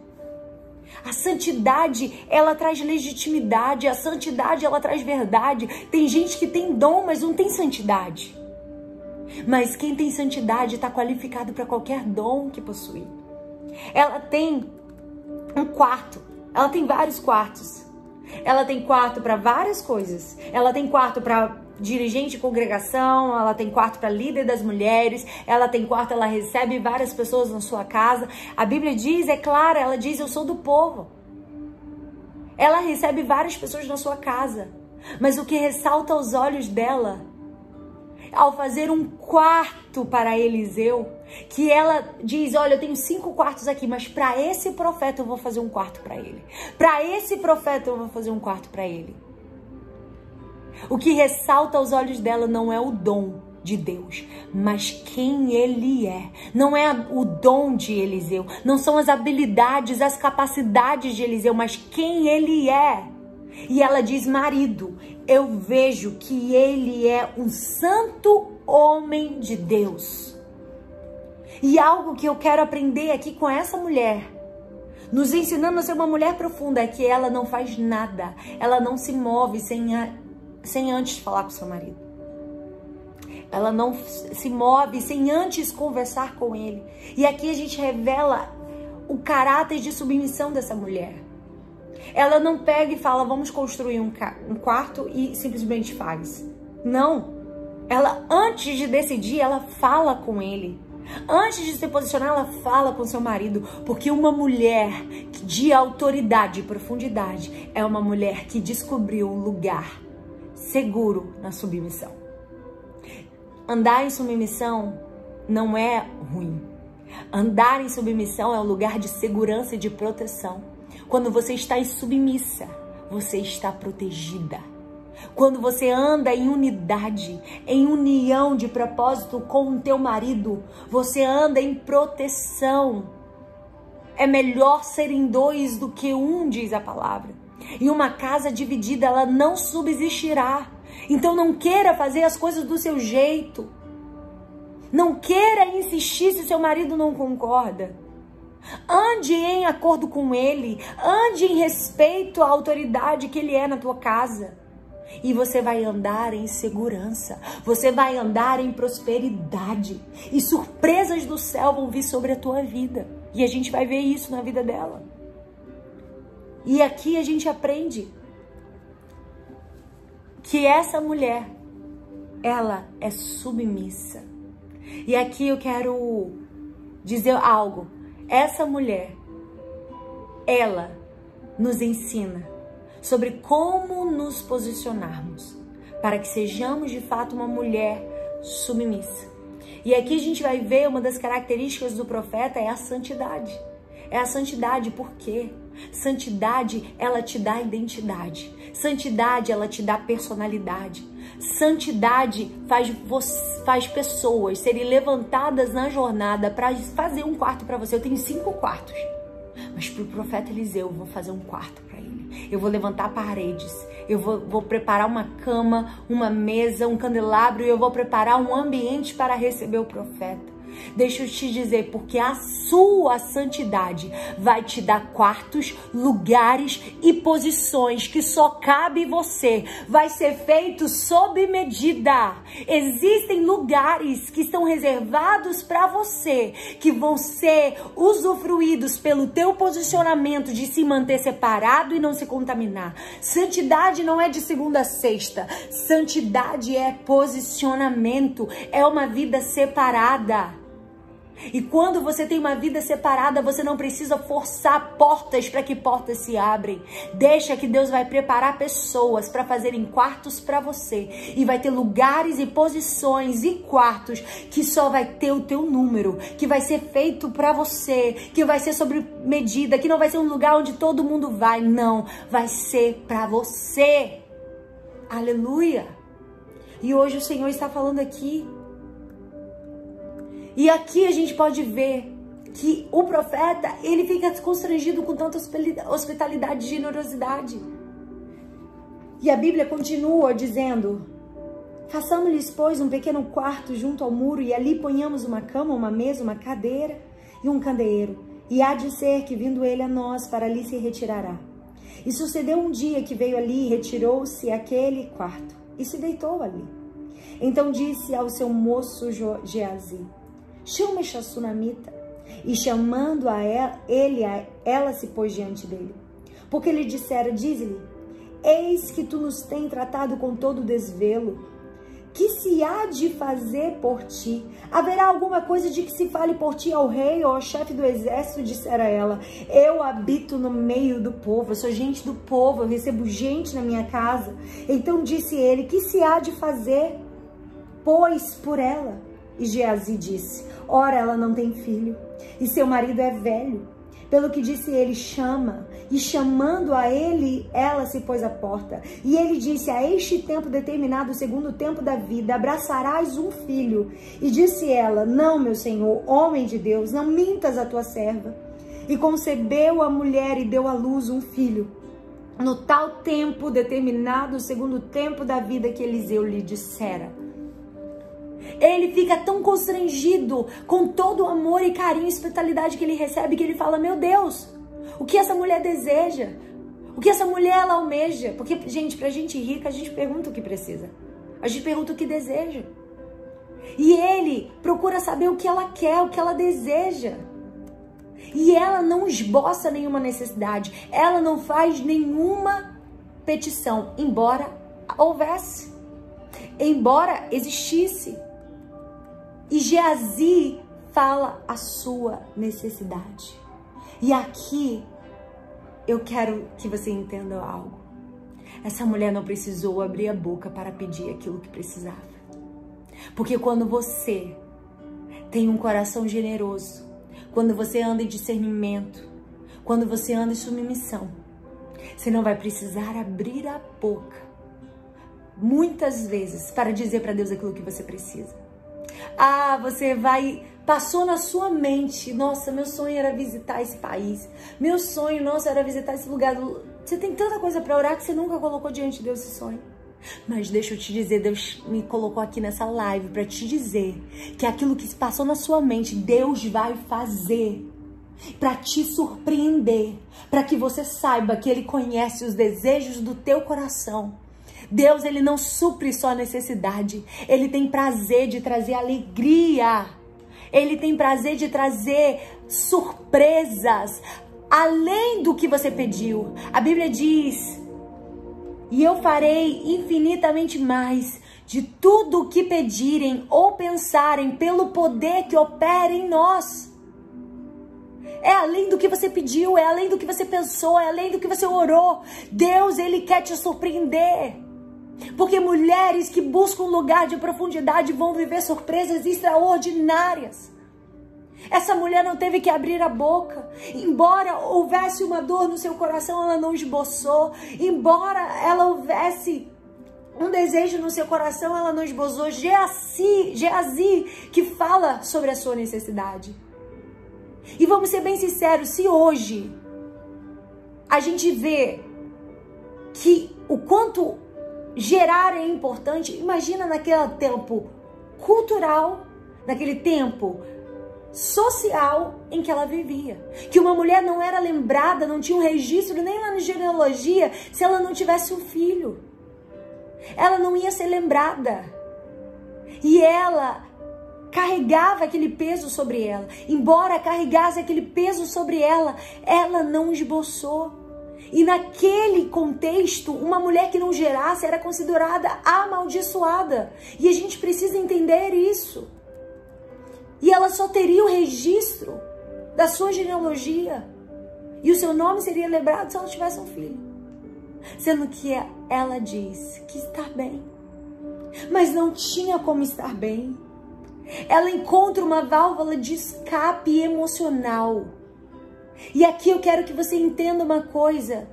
A santidade, ela traz legitimidade, a santidade, ela traz verdade. Tem gente que tem dom, mas não tem santidade. Mas quem tem santidade está qualificado para qualquer dom que possui. Ela tem um quarto. Ela tem vários quartos. Ela tem quarto para várias coisas. Ela tem quarto para dirigente de congregação, ela tem quarto para líder das mulheres, ela tem quarto, ela recebe várias pessoas na sua casa. A Bíblia diz, é clara, ela diz: Eu sou do povo. Ela recebe várias pessoas na sua casa. Mas o que ressalta aos olhos dela ao fazer um quarto para Eliseu, que ela diz: Olha, eu tenho cinco quartos aqui, mas para esse profeta eu vou fazer um quarto para ele. Para esse profeta eu vou fazer um quarto para ele. O que ressalta aos olhos dela não é o dom de Deus, mas quem ele é. Não é o dom de Eliseu, não são as habilidades, as capacidades de Eliseu, mas quem ele é. E ela diz: marido, eu vejo que ele é um santo homem de Deus. E algo que eu quero aprender aqui com essa mulher, nos ensinando a ser uma mulher profunda, é que ela não faz nada, ela não se move sem, a, sem antes falar com seu marido. Ela não se move sem antes conversar com ele. E aqui a gente revela o caráter de submissão dessa mulher. Ela não pega e fala, vamos construir um, um quarto e simplesmente faz. Não. Ela, antes de decidir, ela fala com ele. Antes de se posicionar, ela fala com seu marido, porque uma mulher de autoridade e profundidade é uma mulher que descobriu um lugar seguro na submissão. Andar em submissão não é ruim. Andar em submissão é um lugar de segurança e de proteção. Quando você está submissa, você está protegida. Quando você anda em unidade, em união de propósito com o teu marido, você anda em proteção. É melhor serem dois do que um, diz a palavra. E uma casa dividida, ela não subsistirá. Então não queira fazer as coisas do seu jeito. Não queira insistir se seu marido não concorda. Ande em acordo com ele, ande em respeito à autoridade que ele é na tua casa. E você vai andar em segurança, você vai andar em prosperidade. E surpresas do céu vão vir sobre a tua vida. E a gente vai ver isso na vida dela. E aqui a gente aprende que essa mulher, ela é submissa. E aqui eu quero dizer algo. Essa mulher, ela nos ensina sobre como nos posicionarmos para que sejamos de fato uma mulher submissa. E aqui a gente vai ver uma das características do profeta é a santidade. É a santidade por quê? Santidade, ela te dá identidade. Santidade, ela te dá personalidade. Santidade faz, faz pessoas serem levantadas na jornada para fazer um quarto para você. Eu tenho cinco quartos. Mas para o profeta Eliseu, eu vou fazer um quarto para ele. Eu vou levantar paredes. Eu vou, vou preparar uma cama, uma mesa, um candelabro. E eu vou preparar um ambiente para receber o profeta. Deixa eu te dizer, porque a sua santidade vai te dar quartos, lugares e posições que só cabe você. Vai ser feito sob medida. Existem lugares que estão reservados para você, que vão ser usufruídos pelo teu posicionamento de se manter separado e não se contaminar. Santidade não é de segunda a sexta. Santidade é posicionamento, é uma vida separada. E quando você tem uma vida separada, você não precisa forçar portas para que portas se abrem. Deixa que Deus vai preparar pessoas para fazerem quartos para você e vai ter lugares e posições e quartos que só vai ter o teu número, que vai ser feito para você, que vai ser sobre medida, que não vai ser um lugar onde todo mundo vai, não, vai ser para você. Aleluia. E hoje o Senhor está falando aqui e aqui a gente pode ver que o profeta, ele fica constrangido com tanta hospitalidade e generosidade. E a Bíblia continua dizendo: Façamos-lhes, pois, um pequeno quarto junto ao muro e ali ponhamos uma cama, uma mesa, uma cadeira e um candeeiro. E há de ser que, vindo ele a nós, para ali se retirará. E sucedeu um dia que veio ali e retirou-se aquele quarto e se deitou ali. Então disse ao seu moço Geazi, chama a sunamita. E chamando a ela, ele, a ela se pôs diante dele. Porque lhe dissera, diz-lhe, eis que tu nos tem tratado com todo desvelo. Que se há de fazer por ti? Haverá alguma coisa de que se fale por ti ao rei ou ao chefe do exército? Dissera ela. Eu habito no meio do povo, eu sou gente do povo, eu recebo gente na minha casa. Então disse ele: Que se há de fazer? Pois por ela. E Geazi disse: Ora, ela não tem filho, e seu marido é velho. Pelo que disse ele, chama. E chamando a ele, ela se pôs à porta. E ele disse: A este tempo determinado, segundo o tempo da vida, abraçarás um filho. E disse ela: Não, meu senhor, homem de Deus, não mintas a tua serva. E concebeu a mulher e deu à luz um filho. No tal tempo determinado, segundo o tempo da vida que Eliseu lhe dissera. Ele fica tão constrangido com todo o amor e carinho e hospitalidade que ele recebe que ele fala: Meu Deus, o que essa mulher deseja? O que essa mulher ela almeja? Porque, gente, pra gente rica, a gente pergunta o que precisa. A gente pergunta o que deseja. E ele procura saber o que ela quer, o que ela deseja. E ela não esboça nenhuma necessidade, ela não faz nenhuma petição, embora houvesse, embora existisse. E Geazi fala a sua necessidade. E aqui eu quero que você entenda algo. Essa mulher não precisou abrir a boca para pedir aquilo que precisava. Porque quando você tem um coração generoso, quando você anda em discernimento, quando você anda em submissão, você não vai precisar abrir a boca muitas vezes para dizer para Deus aquilo que você precisa. Ah, você vai passou na sua mente, nossa, meu sonho era visitar esse país. Meu sonho, nossa, era visitar esse lugar. Você tem tanta coisa para orar que você nunca colocou diante de Deus esse sonho. Mas deixa eu te dizer, Deus me colocou aqui nessa live para te dizer que aquilo que passou na sua mente, Deus vai fazer para te surpreender, para que você saiba que ele conhece os desejos do teu coração. Deus, ele não supre só a necessidade, ele tem prazer de trazer alegria. Ele tem prazer de trazer surpresas além do que você pediu. A Bíblia diz: "E eu farei infinitamente mais de tudo o que pedirem ou pensarem pelo poder que opera em nós." É além do que você pediu, é além do que você pensou, é além do que você orou. Deus, ele quer te surpreender. Porque mulheres que buscam um lugar de profundidade vão viver surpresas extraordinárias. Essa mulher não teve que abrir a boca. Embora houvesse uma dor no seu coração, ela não esboçou. Embora ela houvesse um desejo no seu coração, ela não esbozou. Geazi, Geazi que fala sobre a sua necessidade. E vamos ser bem sinceros, se hoje a gente vê que o quanto gerar é importante, imagina naquele tempo cultural, naquele tempo social em que ela vivia. Que uma mulher não era lembrada, não tinha um registro nem lá na genealogia se ela não tivesse um filho. Ela não ia ser lembrada. E ela carregava aquele peso sobre ela. Embora carregasse aquele peso sobre ela, ela não esboçou. E naquele contexto, uma mulher que não gerasse era considerada amaldiçoada. E a gente precisa entender isso. E ela só teria o registro da sua genealogia. E o seu nome seria lembrado se ela tivesse um filho. Sendo que ela diz que está bem. Mas não tinha como estar bem. Ela encontra uma válvula de escape emocional. E aqui eu quero que você entenda uma coisa.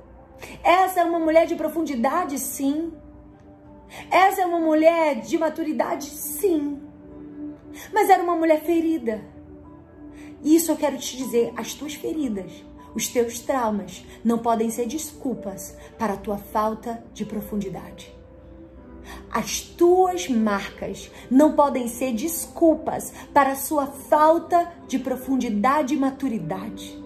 Essa é uma mulher de profundidade, sim. Essa é uma mulher de maturidade, sim. Mas era uma mulher ferida. E isso eu quero te dizer: as tuas feridas, os teus traumas, não podem ser desculpas para a tua falta de profundidade. As tuas marcas não podem ser desculpas para a sua falta de profundidade e maturidade.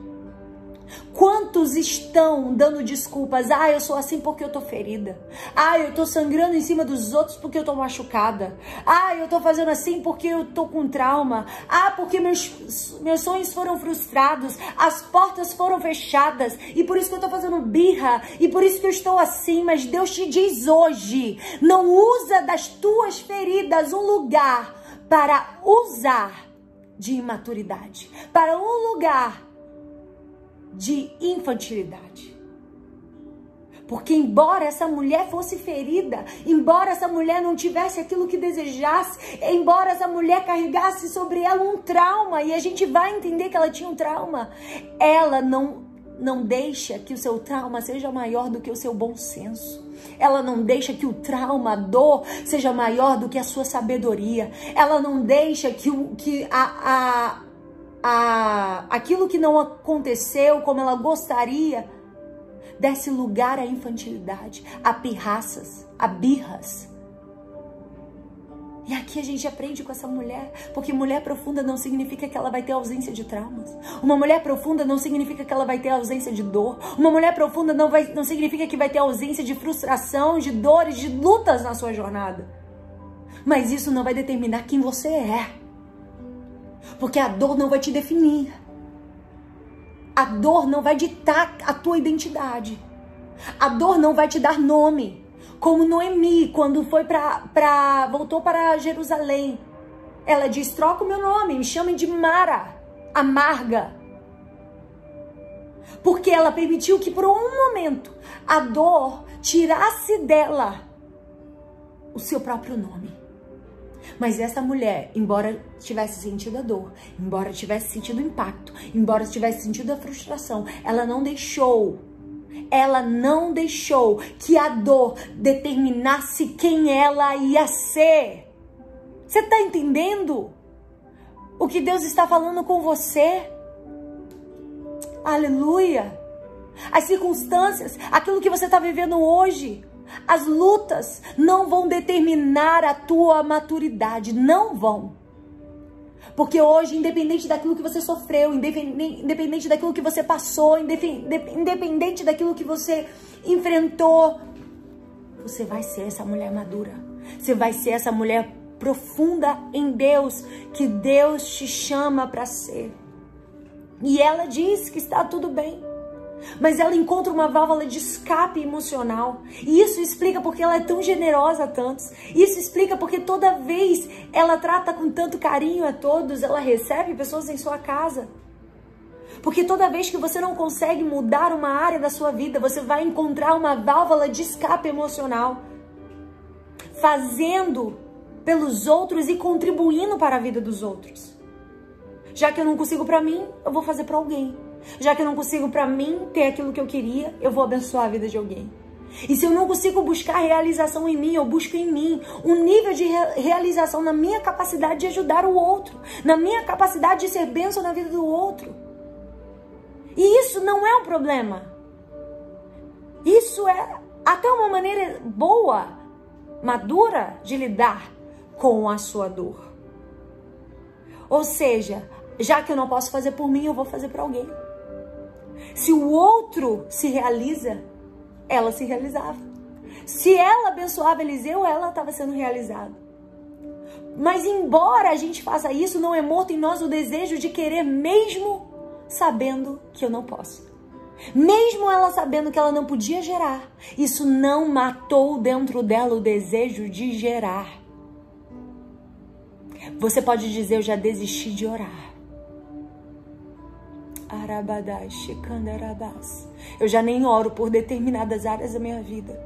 Quantos estão dando desculpas? Ah, eu sou assim porque eu tô ferida. Ah, eu tô sangrando em cima dos outros porque eu tô machucada. Ah, eu tô fazendo assim porque eu tô com trauma. Ah, porque meus, meus sonhos foram frustrados. As portas foram fechadas. E por isso que eu tô fazendo birra. E por isso que eu estou assim. Mas Deus te diz hoje: não usa das tuas feridas um lugar para usar de imaturidade. Para um lugar de infantilidade. Porque, embora essa mulher fosse ferida, embora essa mulher não tivesse aquilo que desejasse, embora essa mulher carregasse sobre ela um trauma, e a gente vai entender que ela tinha um trauma, ela não, não deixa que o seu trauma seja maior do que o seu bom senso. Ela não deixa que o trauma, a dor, seja maior do que a sua sabedoria. Ela não deixa que, o, que a, a a, aquilo que não aconteceu como ela gostaria, desse lugar à infantilidade, a pirraças, a birras. E aqui a gente aprende com essa mulher, porque mulher profunda não significa que ela vai ter ausência de traumas. Uma mulher profunda não significa que ela vai ter ausência de dor. Uma mulher profunda não, vai, não significa que vai ter ausência de frustração, de dores, de lutas na sua jornada. Mas isso não vai determinar quem você é. Porque a dor não vai te definir. A dor não vai ditar a tua identidade. A dor não vai te dar nome. Como Noemi, quando foi para voltou para Jerusalém. Ela diz: troca o meu nome, me chamem de Mara, amarga. Porque ela permitiu que por um momento a dor tirasse dela o seu próprio nome. Mas essa mulher, embora tivesse sentido a dor, embora tivesse sentido o impacto, embora tivesse sentido a frustração, ela não deixou ela não deixou que a dor determinasse quem ela ia ser. Você está entendendo o que Deus está falando com você? Aleluia! As circunstâncias, aquilo que você está vivendo hoje, as lutas não vão determinar a tua maturidade, não vão. Porque hoje, independente daquilo que você sofreu, independente daquilo que você passou, independente daquilo que você enfrentou, você vai ser essa mulher madura. Você vai ser essa mulher profunda em Deus, que Deus te chama para ser. E ela diz que está tudo bem mas ela encontra uma válvula de escape emocional. E isso explica porque ela é tão generosa a tantos. Isso explica porque toda vez ela trata com tanto carinho a todos, ela recebe pessoas em sua casa. Porque toda vez que você não consegue mudar uma área da sua vida, você vai encontrar uma válvula de escape emocional. Fazendo pelos outros e contribuindo para a vida dos outros. Já que eu não consigo para mim, eu vou fazer para alguém. Já que eu não consigo para mim ter aquilo que eu queria, eu vou abençoar a vida de alguém. E se eu não consigo buscar realização em mim, eu busco em mim um nível de realização na minha capacidade de ajudar o outro, na minha capacidade de ser bênção na vida do outro. E isso não é um problema. Isso é até uma maneira boa, madura de lidar com a sua dor. Ou seja, já que eu não posso fazer por mim, eu vou fazer para alguém. Se o outro se realiza, ela se realizava. Se ela abençoava Eliseu, ela estava sendo realizada. Mas embora a gente faça isso, não é morto em nós o desejo de querer mesmo sabendo que eu não posso. Mesmo ela sabendo que ela não podia gerar, isso não matou dentro dela o desejo de gerar. Você pode dizer: Eu já desisti de orar. Eu já nem oro por determinadas áreas da minha vida.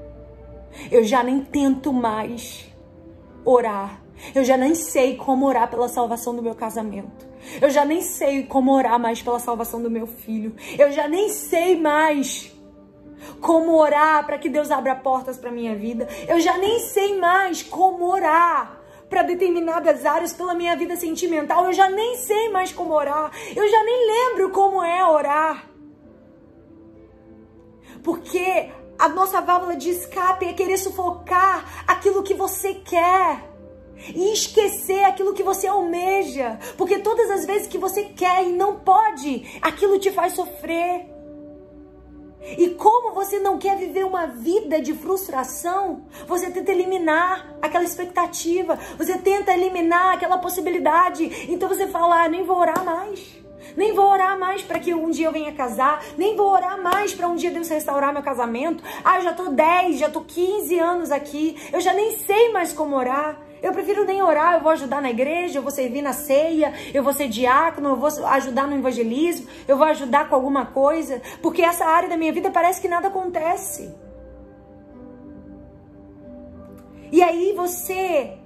Eu já nem tento mais orar. Eu já nem sei como orar pela salvação do meu casamento. Eu já nem sei como orar mais pela salvação do meu filho. Eu já nem sei mais como orar para que Deus abra portas para minha vida. Eu já nem sei mais como orar para determinadas áreas pela minha vida sentimental. Eu já nem sei mais como orar. Eu já nem lembro como é orar. Porque a nossa válvula de escape é querer sufocar aquilo que você quer. E esquecer aquilo que você almeja. Porque todas as vezes que você quer e não pode, aquilo te faz sofrer. E como você não quer viver uma vida de frustração, você tenta eliminar aquela expectativa, você tenta eliminar aquela possibilidade. Então você fala: ah, nem vou orar mais. Nem vou orar mais para que um dia eu venha casar. Nem vou orar mais para um dia Deus restaurar meu casamento. Ah, eu já tô 10, já tô 15 anos aqui. Eu já nem sei mais como orar. Eu prefiro nem orar, eu vou ajudar na igreja, eu vou servir na ceia, eu vou ser diácono, eu vou ajudar no evangelismo, eu vou ajudar com alguma coisa, porque essa área da minha vida parece que nada acontece. E aí você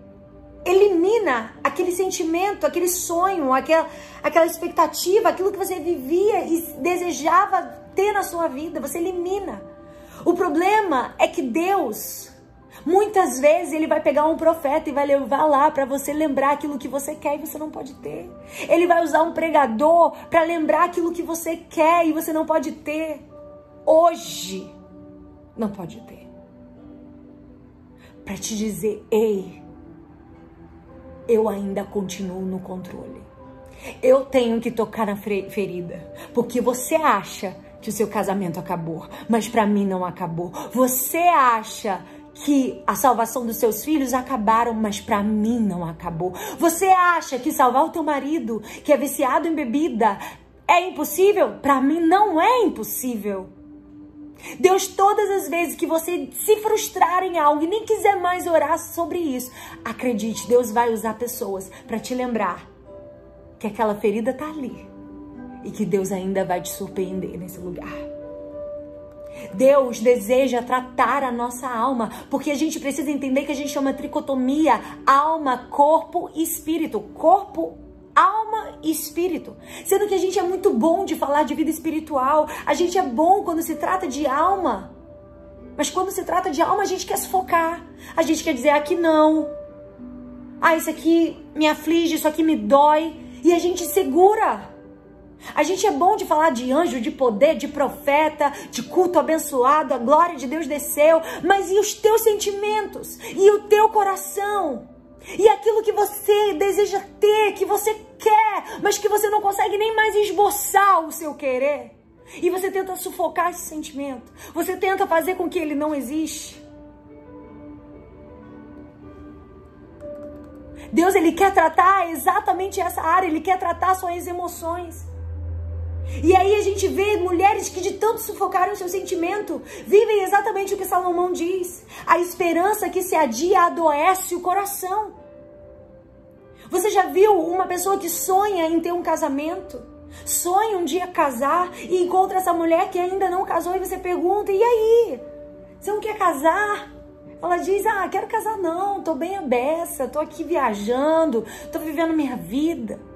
elimina aquele sentimento, aquele sonho, aquela, aquela expectativa, aquilo que você vivia e desejava ter na sua vida, você elimina. O problema é que Deus Muitas vezes ele vai pegar um profeta e vai levar lá para você lembrar aquilo que você quer e você não pode ter. Ele vai usar um pregador para lembrar aquilo que você quer e você não pode ter. Hoje não pode ter. Para te dizer, ei, eu ainda continuo no controle. Eu tenho que tocar na ferida, porque você acha que o seu casamento acabou, mas para mim não acabou. Você acha que a salvação dos seus filhos acabaram, mas para mim não acabou. Você acha que salvar o teu marido, que é viciado em bebida, É impossível? Para mim não é impossível. Deus, todas as vezes que você se frustrar em algo e nem quiser mais orar sobre isso, acredite, Deus vai usar pessoas para te lembrar que aquela ferida tá ali e que Deus ainda vai te surpreender nesse lugar. Deus deseja tratar a nossa alma, porque a gente precisa entender que a gente chama tricotomia alma, corpo e espírito. Corpo, alma e espírito. Sendo que a gente é muito bom de falar de vida espiritual, a gente é bom quando se trata de alma. Mas quando se trata de alma, a gente quer se focar. A gente quer dizer aqui não. Ah, isso aqui me aflige, isso aqui me dói. E a gente segura. A gente é bom de falar de anjo, de poder, de profeta, de culto abençoado, a glória de Deus desceu, mas e os teus sentimentos? E o teu coração? E aquilo que você deseja ter, que você quer, mas que você não consegue nem mais esboçar o seu querer? E você tenta sufocar esse sentimento. Você tenta fazer com que ele não existe. Deus ele quer tratar exatamente essa área, ele quer tratar suas emoções. E aí a gente vê mulheres que de tanto sufocaram o seu sentimento, vivem exatamente o que Salomão diz. A esperança que se adia adoece o coração. Você já viu uma pessoa que sonha em ter um casamento? Sonha um dia casar e encontra essa mulher que ainda não casou e você pergunta: "E aí? Você não quer casar?" Ela diz: "Ah, quero casar não, tô bem abessa, tô aqui viajando, tô vivendo minha vida."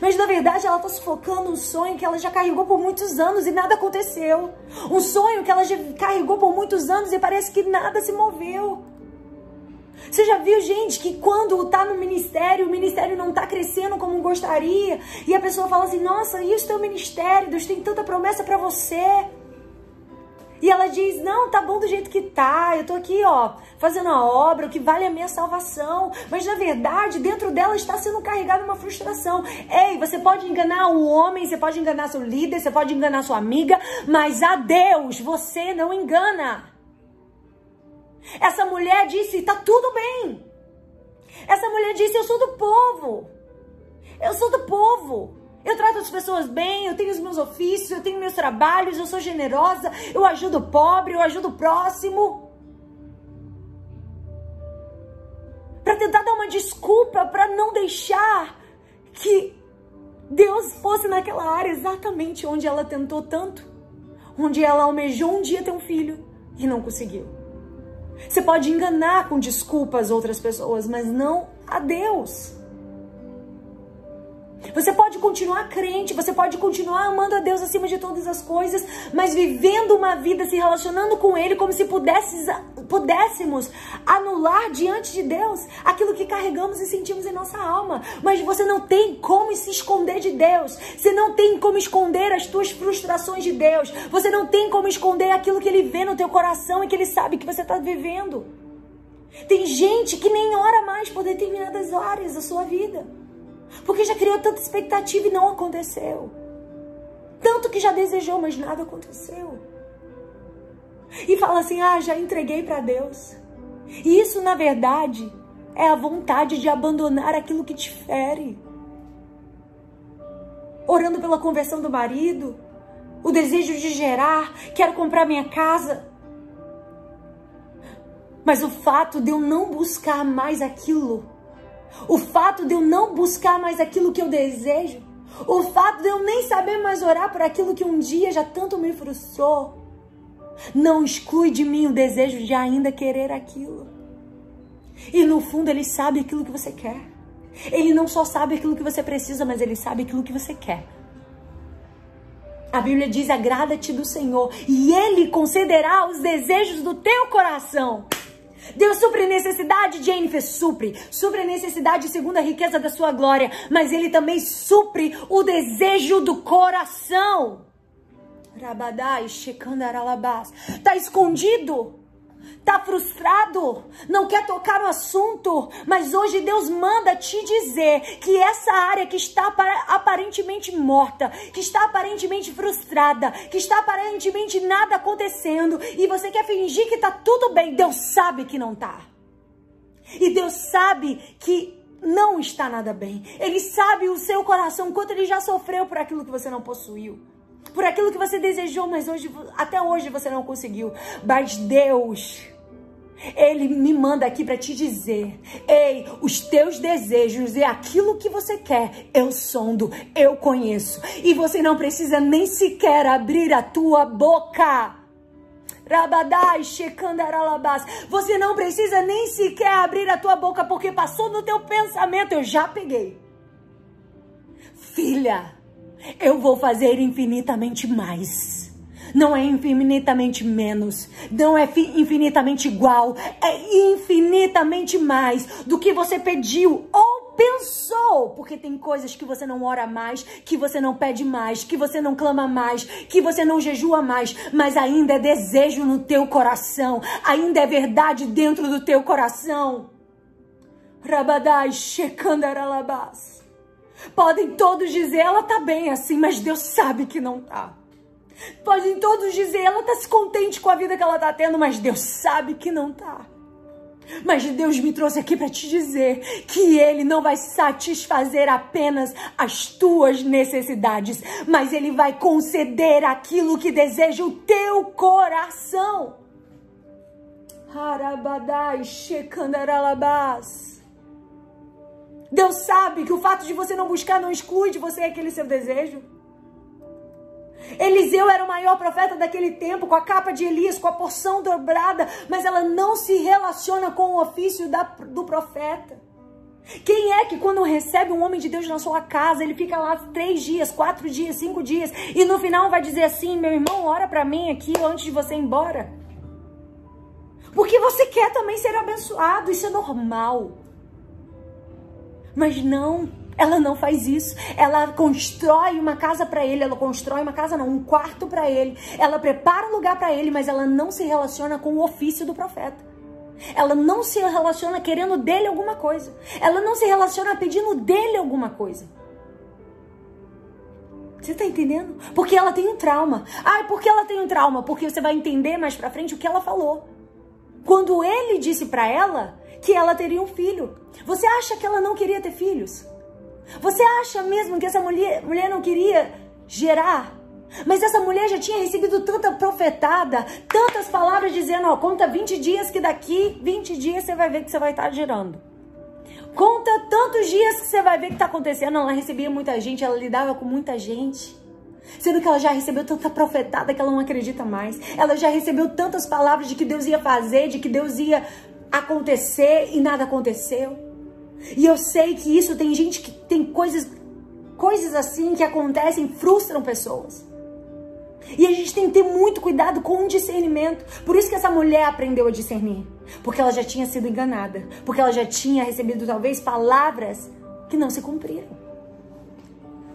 Mas na verdade ela está sufocando um sonho que ela já carregou por muitos anos e nada aconteceu. Um sonho que ela já carregou por muitos anos e parece que nada se moveu. Você já viu, gente, que quando está no ministério, o ministério não está crescendo como gostaria, e a pessoa fala assim: Nossa, e o teu ministério? Deus tem tanta promessa para você. E ela diz: Não, tá bom do jeito que tá. Eu tô aqui, ó, fazendo a obra, o que vale é a minha salvação. Mas na verdade, dentro dela está sendo carregada uma frustração. Ei, você pode enganar o homem, você pode enganar seu líder, você pode enganar sua amiga, mas a Deus você não engana. Essa mulher disse: Tá tudo bem. Essa mulher disse: Eu sou do povo. Eu sou do povo. Eu trato as pessoas bem, eu tenho os meus ofícios, eu tenho meus trabalhos, eu sou generosa, eu ajudo o pobre, eu ajudo o próximo. Para tentar dar uma desculpa para não deixar que Deus fosse naquela área exatamente onde ela tentou tanto, onde ela almejou um dia ter um filho e não conseguiu. Você pode enganar com desculpas outras pessoas, mas não a Deus. Você pode continuar crente, você pode continuar amando a Deus acima de todas as coisas, mas vivendo uma vida, se relacionando com Ele como se pudéssemos anular diante de Deus aquilo que carregamos e sentimos em nossa alma. Mas você não tem como se esconder de Deus. Você não tem como esconder as tuas frustrações de Deus. Você não tem como esconder aquilo que Ele vê no teu coração e que Ele sabe que você está vivendo. Tem gente que nem ora mais por determinadas áreas da sua vida. Porque já criou tanta expectativa e não aconteceu. Tanto que já desejou, mas nada aconteceu. E fala assim: ah, já entreguei para Deus. E isso, na verdade, é a vontade de abandonar aquilo que te fere. Orando pela conversão do marido, o desejo de gerar, quero comprar minha casa. Mas o fato de eu não buscar mais aquilo o fato de eu não buscar mais aquilo que eu desejo, o fato de eu nem saber mais orar por aquilo que um dia já tanto me frustrou, não exclui de mim o desejo de ainda querer aquilo. E no fundo ele sabe aquilo que você quer. Ele não só sabe aquilo que você precisa, mas ele sabe aquilo que você quer. A Bíblia diz: agrada-te do Senhor, e Ele concederá os desejos do teu coração. Deus supre necessidade, Jennifer, supre. Supre a necessidade segundo a riqueza da sua glória. Mas Ele também supre o desejo do coração. Rabadai, Shekandaralabás. Está escondido tá frustrado, não quer tocar no assunto, mas hoje Deus manda te dizer que essa área que está aparentemente morta, que está aparentemente frustrada, que está aparentemente nada acontecendo e você quer fingir que tá tudo bem, Deus sabe que não tá. E Deus sabe que não está nada bem. Ele sabe o seu coração, quanto ele já sofreu por aquilo que você não possuiu. Por aquilo que você desejou, mas hoje, até hoje você não conseguiu. Mas Deus, Ele me manda aqui para te dizer: ei, os teus desejos e aquilo que você quer, eu sondo, eu conheço. E você não precisa nem sequer abrir a tua boca. Rabadai, Shekandaralabás. Você não precisa nem sequer abrir a tua boca, porque passou no teu pensamento. Eu já peguei. Filha, eu vou fazer infinitamente mais. Não é infinitamente menos, não é infinitamente igual, é infinitamente mais do que você pediu ou pensou, porque tem coisas que você não ora mais, que você não pede mais, que você não clama mais, que você não jejua mais, mas ainda é desejo no teu coração, ainda é verdade dentro do teu coração. Rabadai Shekandaralabas. Podem todos dizer, ela tá bem assim, mas Deus sabe que não tá. Podem todos dizer, ela tá se contente com a vida que ela tá tendo, mas Deus sabe que não tá. Mas Deus me trouxe aqui para te dizer que Ele não vai satisfazer apenas as tuas necessidades, mas Ele vai conceder aquilo que deseja o teu coração. Harabadai Shekandaralabas. Deus sabe que o fato de você não buscar não exclui de você aquele seu desejo. Eliseu era o maior profeta daquele tempo, com a capa de Elias, com a porção dobrada, mas ela não se relaciona com o ofício da, do profeta. Quem é que quando recebe um homem de Deus na sua casa, ele fica lá três dias, quatro dias, cinco dias, e no final vai dizer assim, meu irmão, ora para mim aqui antes de você ir embora. Porque você quer também ser abençoado, isso é normal. Mas não, ela não faz isso. Ela constrói uma casa para ele, ela constrói uma casa não, um quarto para ele. Ela prepara um lugar para ele, mas ela não se relaciona com o ofício do profeta. Ela não se relaciona querendo dele alguma coisa. Ela não se relaciona pedindo dele alguma coisa. Você tá entendendo? Porque ela tem um trauma. Ah, por que ela tem um trauma? Porque você vai entender mais pra frente o que ela falou. Quando ele disse para ela que ela teria um filho. Você acha que ela não queria ter filhos? Você acha mesmo que essa mulher, mulher não queria gerar? Mas essa mulher já tinha recebido tanta profetada, tantas palavras dizendo, ó, conta 20 dias que daqui 20 dias você vai ver que você vai estar gerando. Conta tantos dias que você vai ver que está acontecendo. Ela recebia muita gente, ela lidava com muita gente. Sendo que ela já recebeu tanta profetada que ela não acredita mais. Ela já recebeu tantas palavras de que Deus ia fazer, de que Deus ia acontecer e nada aconteceu. E eu sei que isso tem gente que tem coisas, coisas assim que acontecem, frustram pessoas. E a gente tem que ter muito cuidado com o discernimento. Por isso que essa mulher aprendeu a discernir. Porque ela já tinha sido enganada. Porque ela já tinha recebido talvez palavras que não se cumpriram.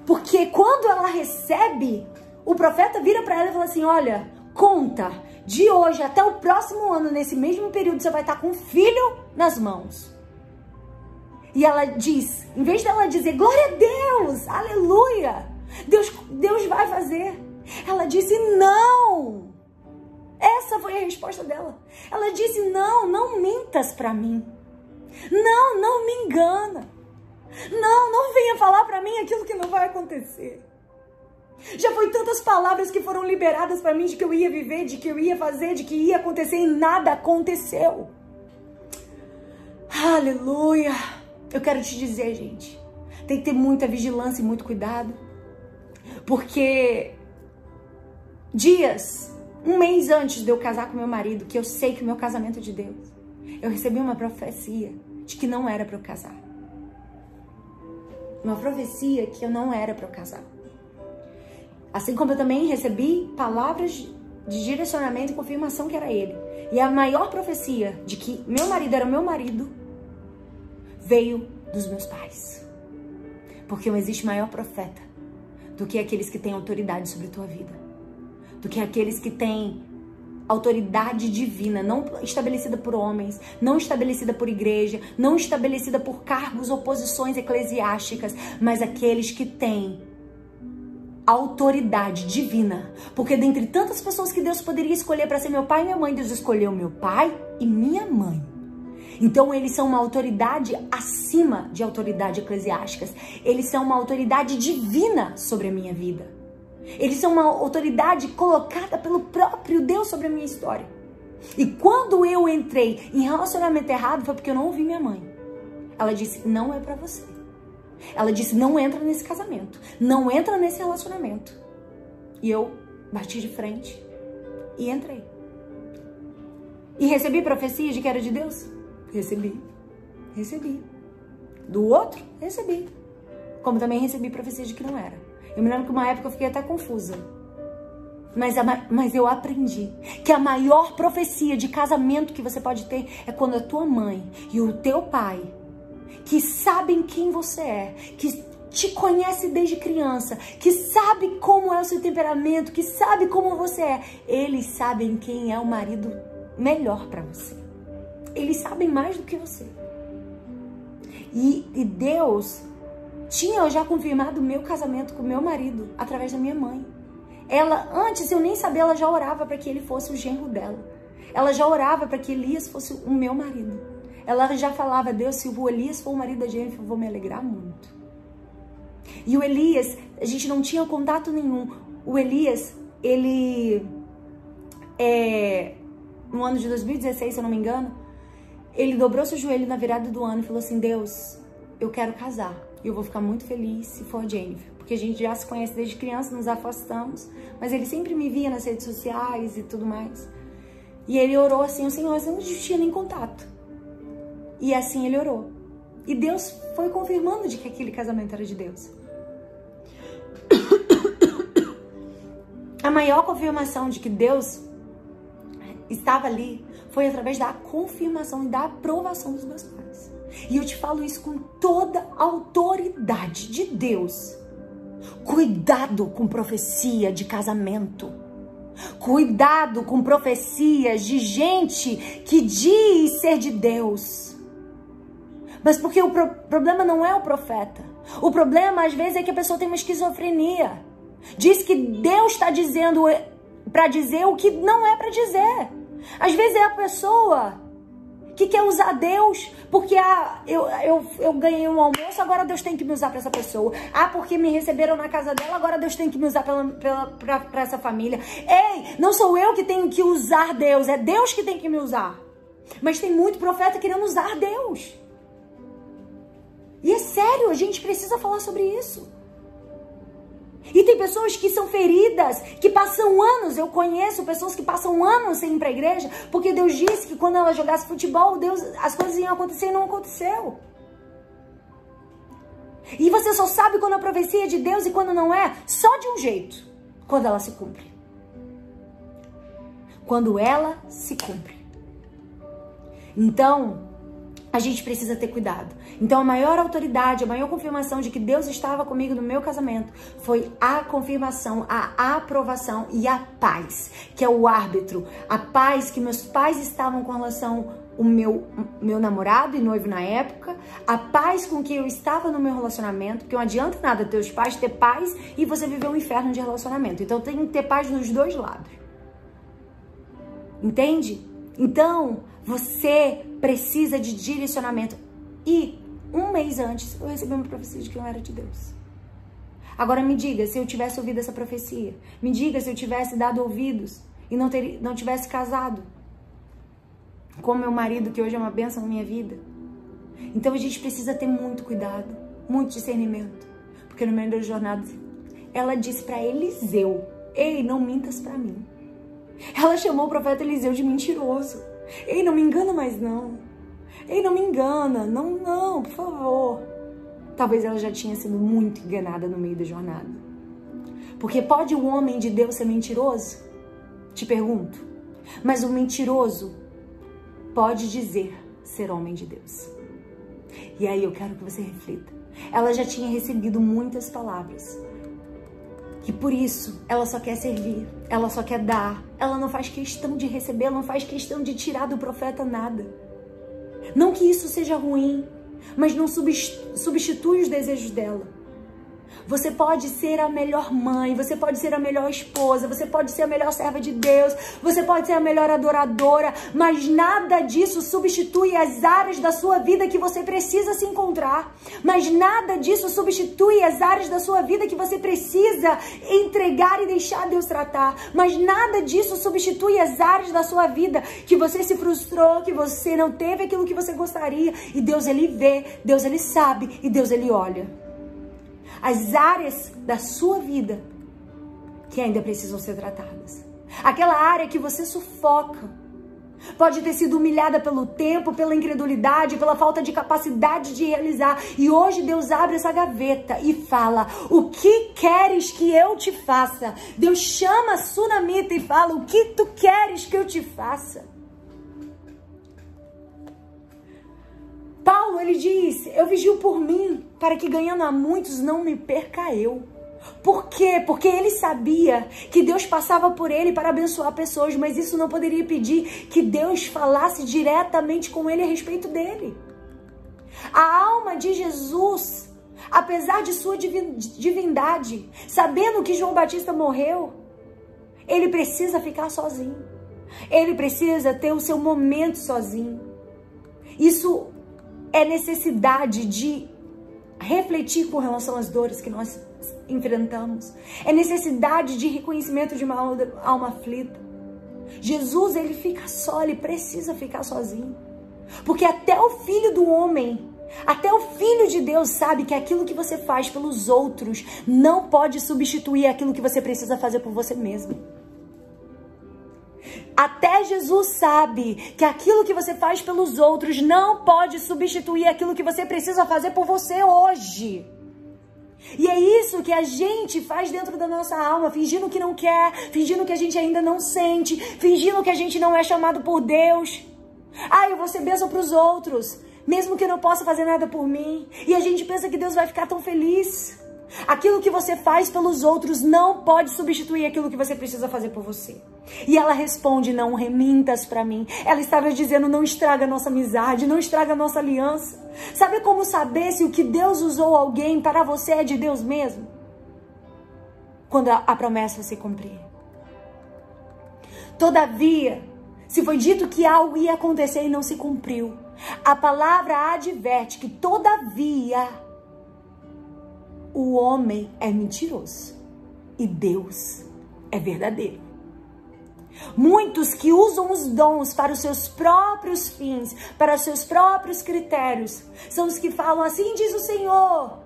Porque quando ela recebe, o profeta vira para ela e fala assim: Olha, conta, de hoje até o próximo ano, nesse mesmo período, você vai estar com um filho nas mãos. E ela diz, em vez dela dizer glória a Deus, aleluia, Deus, Deus vai fazer. Ela disse não. Essa foi a resposta dela. Ela disse não, não mintas para mim. Não, não me engana. Não, não venha falar para mim aquilo que não vai acontecer. Já foi tantas palavras que foram liberadas para mim de que eu ia viver, de que eu ia fazer, de que ia acontecer e nada aconteceu. Aleluia. Eu quero te dizer, gente, tem que ter muita vigilância e muito cuidado, porque dias, um mês antes de eu casar com meu marido, que eu sei que o meu casamento é de Deus, eu recebi uma profecia de que não era para eu casar. Uma profecia que eu não era para eu casar. Assim como eu também recebi palavras de direcionamento e confirmação que era ele. E a maior profecia de que meu marido era meu marido veio dos meus pais. Porque não existe maior profeta do que aqueles que têm autoridade sobre a tua vida. Do que aqueles que têm autoridade divina, não estabelecida por homens, não estabelecida por igreja, não estabelecida por cargos ou posições eclesiásticas, mas aqueles que têm autoridade divina. Porque dentre tantas pessoas que Deus poderia escolher para ser meu pai e minha mãe, Deus escolheu meu pai e minha mãe. Então eles são uma autoridade acima de autoridade eclesiásticas. Eles são uma autoridade divina sobre a minha vida. Eles são uma autoridade colocada pelo próprio Deus sobre a minha história. E quando eu entrei em relacionamento errado foi porque eu não ouvi minha mãe. Ela disse: "Não é para você". Ela disse: "Não entra nesse casamento, não entra nesse relacionamento". E eu bati de frente e entrei. E recebi profecia de que era de Deus? Recebi. Recebi. Do outro? Recebi. Como também recebi profecia de que não era. Eu me lembro que uma época eu fiquei até confusa. Mas, a, mas eu aprendi que a maior profecia de casamento que você pode ter é quando a tua mãe e o teu pai, que sabem quem você é, que te conhece desde criança, que sabe como é o seu temperamento, que sabe como você é, eles sabem quem é o marido melhor para você. Eles sabem mais do que você. E, e Deus tinha já confirmado o meu casamento com meu marido através da minha mãe. Ela, antes eu nem sabia, ela já orava para que ele fosse o genro dela. Ela já orava para que Elias fosse o meu marido. Ela já falava, Deus, se o Elias for o marido da Jennifer, eu vou me alegrar muito. E o Elias, a gente não tinha contato nenhum. O Elias, ele é, no ano de 2016, se eu não me engano, ele dobrou seu joelho na virada do ano e falou assim: Deus, eu quero casar. E eu vou ficar muito feliz se for a Jennifer. Porque a gente já se conhece desde criança, nos afastamos. Mas ele sempre me via nas redes sociais e tudo mais. E ele orou assim, o Senhor, você não tinha nem contato. E assim ele orou. E Deus foi confirmando de que aquele casamento era de Deus. A maior confirmação de que Deus estava ali foi através da confirmação e da aprovação dos meus pais. E eu te falo isso com toda a autoridade de Deus. Cuidado com profecia de casamento. Cuidado com profecias de gente que diz ser de Deus. Mas porque o pro problema não é o profeta. O problema, às vezes, é que a pessoa tem uma esquizofrenia. Diz que Deus está dizendo para dizer o que não é para dizer. Às vezes é a pessoa que quer usar Deus porque ah, eu, eu, eu ganhei um almoço, agora Deus tem que me usar para essa pessoa. Ah, porque me receberam na casa dela, agora Deus tem que me usar para essa família. Ei, não sou eu que tenho que usar Deus, é Deus que tem que me usar. Mas tem muito profeta querendo usar Deus. E é sério, a gente precisa falar sobre isso. E tem pessoas que são feridas, que passam anos, eu conheço pessoas que passam anos sem ir para a igreja, porque Deus disse que quando ela jogasse futebol, Deus, as coisas iam acontecer e não aconteceu. E você só sabe quando a profecia é de Deus e quando não é, só de um jeito, quando ela se cumpre. Quando ela se cumpre. Então, a gente precisa ter cuidado. Então, a maior autoridade, a maior confirmação de que Deus estava comigo no meu casamento foi a confirmação, a aprovação e a paz, que é o árbitro. A paz que meus pais estavam com relação o meu, meu namorado e noivo na época, a paz com que eu estava no meu relacionamento, porque não adianta nada teus pais ter paz e você viver um inferno de relacionamento. Então tem que ter paz nos dois lados. Entende? Então, você precisa de direcionamento. E um mês antes eu recebi uma profecia de que não era de Deus. Agora me diga se eu tivesse ouvido essa profecia. Me diga se eu tivesse dado ouvidos e não, ter, não tivesse casado com meu marido, que hoje é uma benção na minha vida. Então a gente precisa ter muito cuidado, muito discernimento. Porque no meio da jornada, ela disse para Eliseu: Ei, não mintas para mim. Ela chamou o profeta Eliseu de mentiroso. Ei, não me engana mais não. Ei, não me engana. Não, não, por favor. Talvez ela já tinha sido muito enganada no meio da jornada. Porque pode o homem de Deus ser mentiroso? Te pergunto. Mas o mentiroso pode dizer ser homem de Deus. E aí eu quero que você reflita. Ela já tinha recebido muitas palavras. E por isso ela só quer servir, ela só quer dar, ela não faz questão de receber, ela não faz questão de tirar do profeta nada. Não que isso seja ruim, mas não substitui os desejos dela. Você pode ser a melhor mãe, você pode ser a melhor esposa, você pode ser a melhor serva de Deus, você pode ser a melhor adoradora, mas nada disso substitui as áreas da sua vida que você precisa se encontrar. Mas nada disso substitui as áreas da sua vida que você precisa entregar e deixar Deus tratar. Mas nada disso substitui as áreas da sua vida que você se frustrou, que você não teve aquilo que você gostaria. E Deus ele vê, Deus ele sabe e Deus ele olha as áreas da sua vida que ainda precisam ser tratadas. Aquela área que você sufoca. Pode ter sido humilhada pelo tempo, pela incredulidade, pela falta de capacidade de realizar. E hoje Deus abre essa gaveta e fala: O que queres que eu te faça? Deus chama a Sunamita e fala: O que tu queres que eu te faça? Paulo, ele diz: Eu vigio por mim, para que ganhando a muitos não me perca eu. Por quê? Porque ele sabia que Deus passava por ele para abençoar pessoas, mas isso não poderia pedir que Deus falasse diretamente com ele a respeito dele. A alma de Jesus, apesar de sua divindade, sabendo que João Batista morreu, ele precisa ficar sozinho. Ele precisa ter o seu momento sozinho. Isso é necessidade de refletir com relação às dores que nós enfrentamos. É necessidade de reconhecimento de uma alma aflita. Jesus, ele fica só, ele precisa ficar sozinho. Porque até o filho do homem, até o filho de Deus sabe que aquilo que você faz pelos outros não pode substituir aquilo que você precisa fazer por você mesmo. Até Jesus sabe que aquilo que você faz pelos outros não pode substituir aquilo que você precisa fazer por você hoje. E é isso que a gente faz dentro da nossa alma, fingindo que não quer, fingindo que a gente ainda não sente, fingindo que a gente não é chamado por Deus. Ah, eu vou ser bênção para os outros, mesmo que eu não possa fazer nada por mim. E a gente pensa que Deus vai ficar tão feliz. Aquilo que você faz pelos outros não pode substituir aquilo que você precisa fazer por você. E ela responde: Não remintas para mim. Ela estava dizendo: Não estraga a nossa amizade, não estraga a nossa aliança. Sabe como saber se o que Deus usou alguém para você é de Deus mesmo? Quando a, a promessa se cumprir. Todavia, se foi dito que algo ia acontecer e não se cumpriu, a palavra adverte que todavia o homem é mentiroso e Deus é verdadeiro. Muitos que usam os dons para os seus próprios fins, para os seus próprios critérios, são os que falam assim diz o Senhor.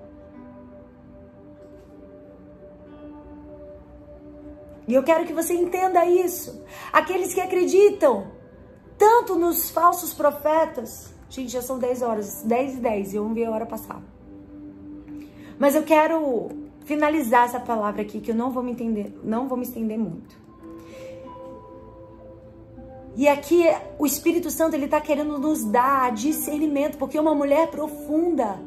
E eu quero que você entenda isso. Aqueles que acreditam tanto nos falsos profetas. Gente, já são 10 horas, 10 e 10, e eu não vi a hora passar. Mas eu quero finalizar essa palavra aqui, que eu não vou me entender, não vou me estender muito. E aqui o Espírito Santo ele está querendo nos dar discernimento, porque uma mulher profunda,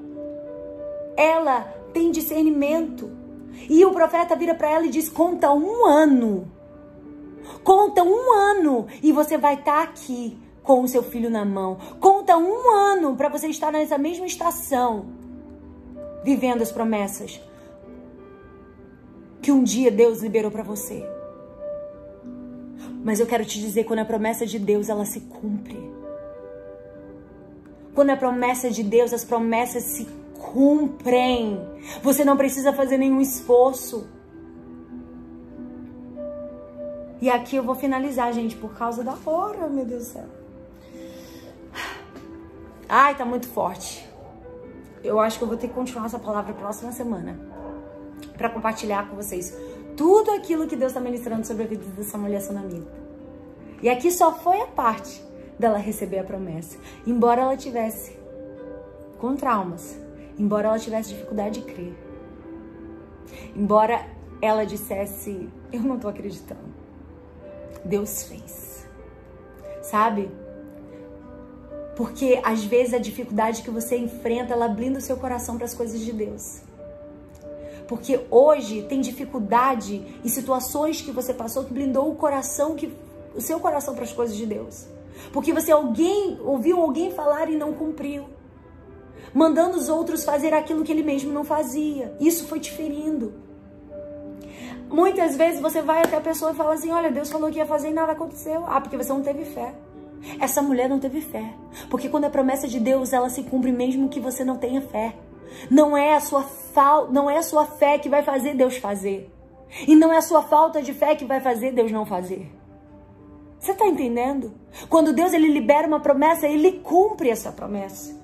ela tem discernimento. E o profeta vira para ela e diz: conta um ano, conta um ano e você vai estar tá aqui com o seu filho na mão. Conta um ano para você estar nessa mesma estação vivendo as promessas que um dia Deus liberou para você. Mas eu quero te dizer, quando a promessa de Deus ela se cumpre. Quando a promessa de Deus, as promessas se cumprem. Você não precisa fazer nenhum esforço. E aqui eu vou finalizar, gente, por causa da hora, meu Deus do céu. Ai, tá muito forte eu acho que eu vou ter que continuar essa palavra próxima semana para compartilhar com vocês tudo aquilo que Deus está ministrando sobre a vida dessa mulher sunamita. E aqui só foi a parte dela receber a promessa. Embora ela tivesse com traumas, embora ela tivesse dificuldade de crer, embora ela dissesse: Eu não tô acreditando. Deus fez. Sabe? Porque às vezes a dificuldade que você enfrenta, ela blinda o seu coração para as coisas de Deus. Porque hoje tem dificuldade em situações que você passou que blindou o coração, que, o seu coração para as coisas de Deus. Porque você alguém ouviu alguém falar e não cumpriu. mandando os outros fazer aquilo que ele mesmo não fazia. Isso foi te ferindo. Muitas vezes você vai até a pessoa e fala assim: Olha, Deus falou que ia fazer e nada aconteceu. Ah, porque você não teve fé. Essa mulher não teve fé. Porque quando a promessa de Deus ela se cumpre mesmo que você não tenha fé. Não é a sua fal... não é a sua fé que vai fazer Deus fazer. E não é a sua falta de fé que vai fazer Deus não fazer. Você está entendendo? Quando Deus ele libera uma promessa, ele cumpre essa promessa.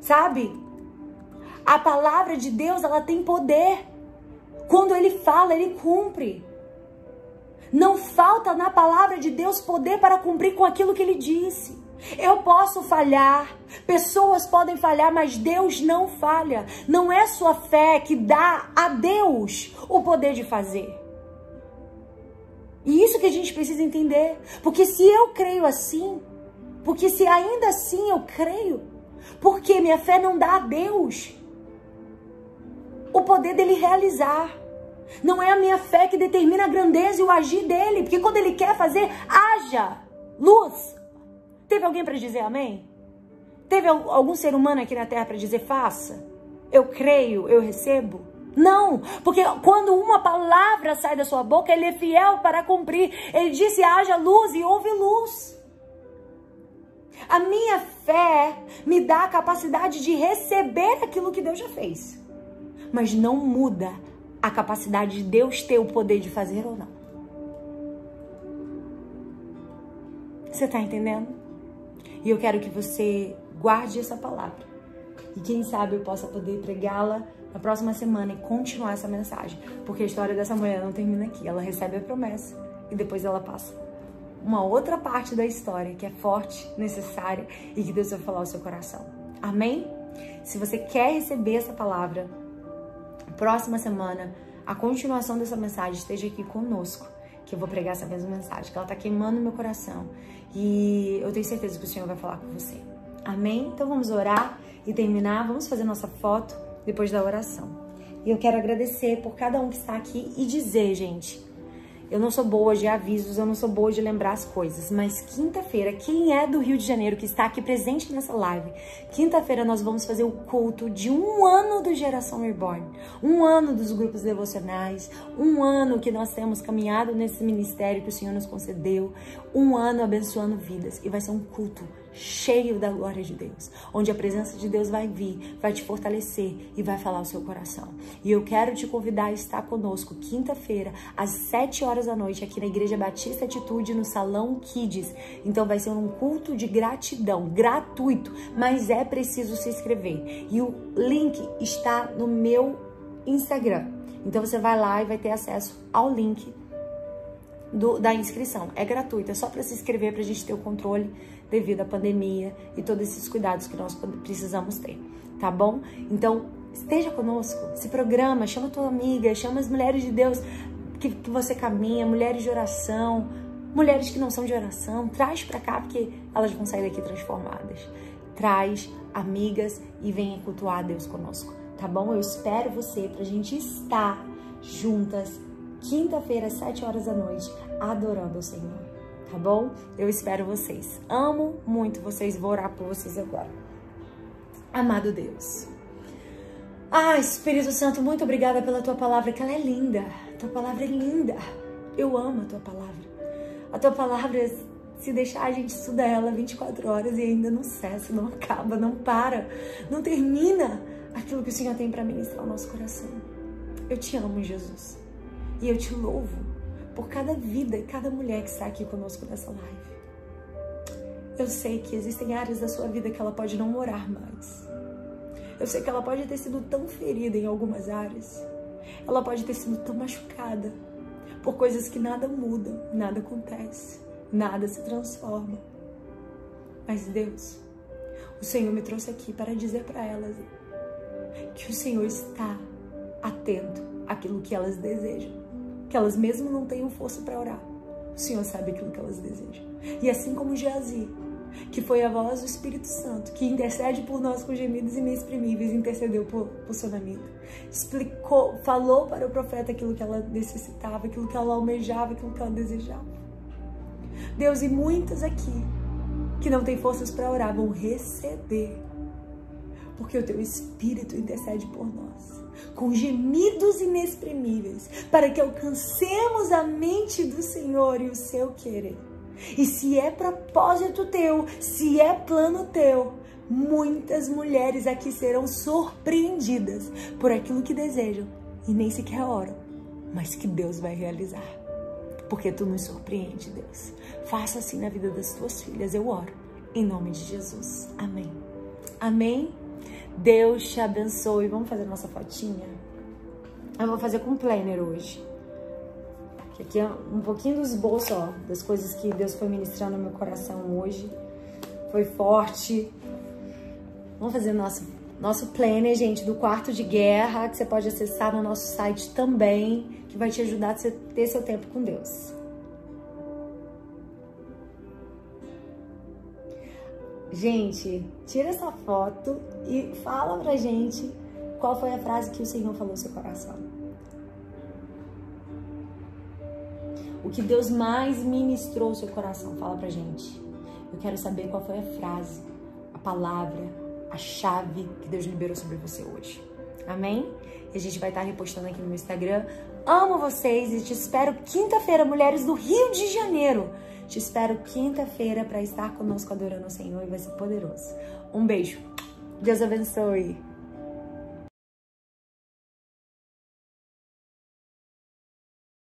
Sabe? A palavra de Deus, ela tem poder. Quando ele fala, ele cumpre. Não falta na palavra de Deus poder para cumprir com aquilo que ele disse. Eu posso falhar, pessoas podem falhar, mas Deus não falha. Não é sua fé que dá a Deus o poder de fazer. E isso que a gente precisa entender. Porque se eu creio assim, porque se ainda assim eu creio, porque minha fé não dá a Deus o poder dele realizar. Não é a minha fé que determina a grandeza e o agir dele, porque quando ele quer fazer, haja luz. Teve alguém para dizer amém? Teve algum ser humano aqui na terra para dizer faça? Eu creio, eu recebo? Não, porque quando uma palavra sai da sua boca, ele é fiel para cumprir. Ele disse: haja luz e houve luz. A minha fé me dá a capacidade de receber aquilo que Deus já fez, mas não muda a capacidade de Deus ter o poder de fazer ou não. Você está entendendo? E eu quero que você guarde essa palavra. E quem sabe eu possa poder pregá-la na próxima semana e continuar essa mensagem. Porque a história dessa mulher não termina aqui. Ela recebe a promessa e depois ela passa uma outra parte da história que é forte, necessária e que Deus vai falar ao seu coração. Amém? Se você quer receber essa palavra, próxima semana, a continuação dessa mensagem esteja aqui conosco, que eu vou pregar essa mesma mensagem, que ela tá queimando meu coração e eu tenho certeza que o Senhor vai falar com você. Amém? Então vamos orar e terminar. Vamos fazer nossa foto depois da oração. E eu quero agradecer por cada um que está aqui e dizer, gente, eu não sou boa de avisos, eu não sou boa de lembrar as coisas, mas quinta-feira, quem é do Rio de Janeiro que está aqui presente nessa live, quinta-feira nós vamos fazer o culto de um ano do Geração Reborn, um ano dos grupos devocionais, um ano que nós temos caminhado nesse ministério que o Senhor nos concedeu, um ano abençoando vidas e vai ser um culto cheio da glória de Deus, onde a presença de Deus vai vir, vai te fortalecer e vai falar o seu coração. E eu quero te convidar a estar conosco quinta-feira, às 7 horas da noite, aqui na Igreja Batista Atitude, no Salão Kids. Então vai ser um culto de gratidão, gratuito, mas é preciso se inscrever. E o link está no meu Instagram. Então você vai lá e vai ter acesso ao link do, da inscrição. É gratuito, é só para se inscrever para a gente ter o controle devido à pandemia e todos esses cuidados que nós precisamos ter, tá bom? Então, esteja conosco, se programa, chama tua amiga, chama as mulheres de Deus que, que você caminha, mulheres de oração, mulheres que não são de oração, traz para cá porque elas vão sair daqui transformadas. Traz amigas e venha cultuar Deus conosco, tá bom? Eu espero você pra gente estar juntas quinta-feira, às 7 horas da noite, adorando o Senhor. Tá bom? Eu espero vocês. Amo muito vocês. Vou orar por vocês agora. Amado Deus. Ah, Espírito Santo, muito obrigada pela tua palavra, que ela é linda. A tua palavra é linda. Eu amo a tua palavra. A tua palavra, se deixar, a gente estuda ela 24 horas e ainda não cessa, não acaba, não para, não termina aquilo que o Senhor tem para ministrar ao nosso coração. Eu te amo, Jesus. E eu te louvo por cada vida e cada mulher que está aqui conosco nessa live. Eu sei que existem áreas da sua vida que ela pode não morar mais. Eu sei que ela pode ter sido tão ferida em algumas áreas. Ela pode ter sido tão machucada por coisas que nada mudam, nada acontece, nada se transforma. Mas Deus, o Senhor me trouxe aqui para dizer para elas que o Senhor está atento àquilo que elas desejam que elas mesmo não tenham força para orar. O Senhor sabe aquilo que elas desejam. E assim como Geazi, que foi a voz do Espírito Santo, que intercede por nós com gemidos inexprimíveis, intercedeu por, por sua amiga. Explicou, falou para o profeta aquilo que ela necessitava, aquilo que ela almejava, aquilo que ela desejava. Deus, e muitas aqui que não têm forças para orar vão receber porque o teu Espírito intercede por nós, com gemidos inexprimíveis, para que alcancemos a mente do Senhor e o seu querer. E se é propósito teu, se é plano teu, muitas mulheres aqui serão surpreendidas por aquilo que desejam e nem sequer oram, mas que Deus vai realizar. Porque tu nos surpreende, Deus. Faça assim na vida das tuas filhas, eu oro. Em nome de Jesus. Amém. Amém. Deus te abençoe. Vamos fazer nossa fotinha? Eu vou fazer com planner hoje. Aqui é um pouquinho do esboço, ó, das coisas que Deus foi ministrando no meu coração hoje. Foi forte. Vamos fazer nosso, nosso planner, gente, do quarto de guerra, que você pode acessar no nosso site também, que vai te ajudar a ter seu tempo com Deus. Gente, tira essa foto e fala pra gente qual foi a frase que o Senhor falou no seu coração. O que Deus mais ministrou no seu coração, fala pra gente. Eu quero saber qual foi a frase, a palavra, a chave que Deus liberou sobre você hoje. Amém? E a gente vai estar repostando aqui no meu Instagram. Amo vocês e te espero quinta-feira, mulheres do Rio de Janeiro. Te espero quinta-feira para estar conosco adorando o Senhor e vai ser poderoso. Um beijo. Deus abençoe.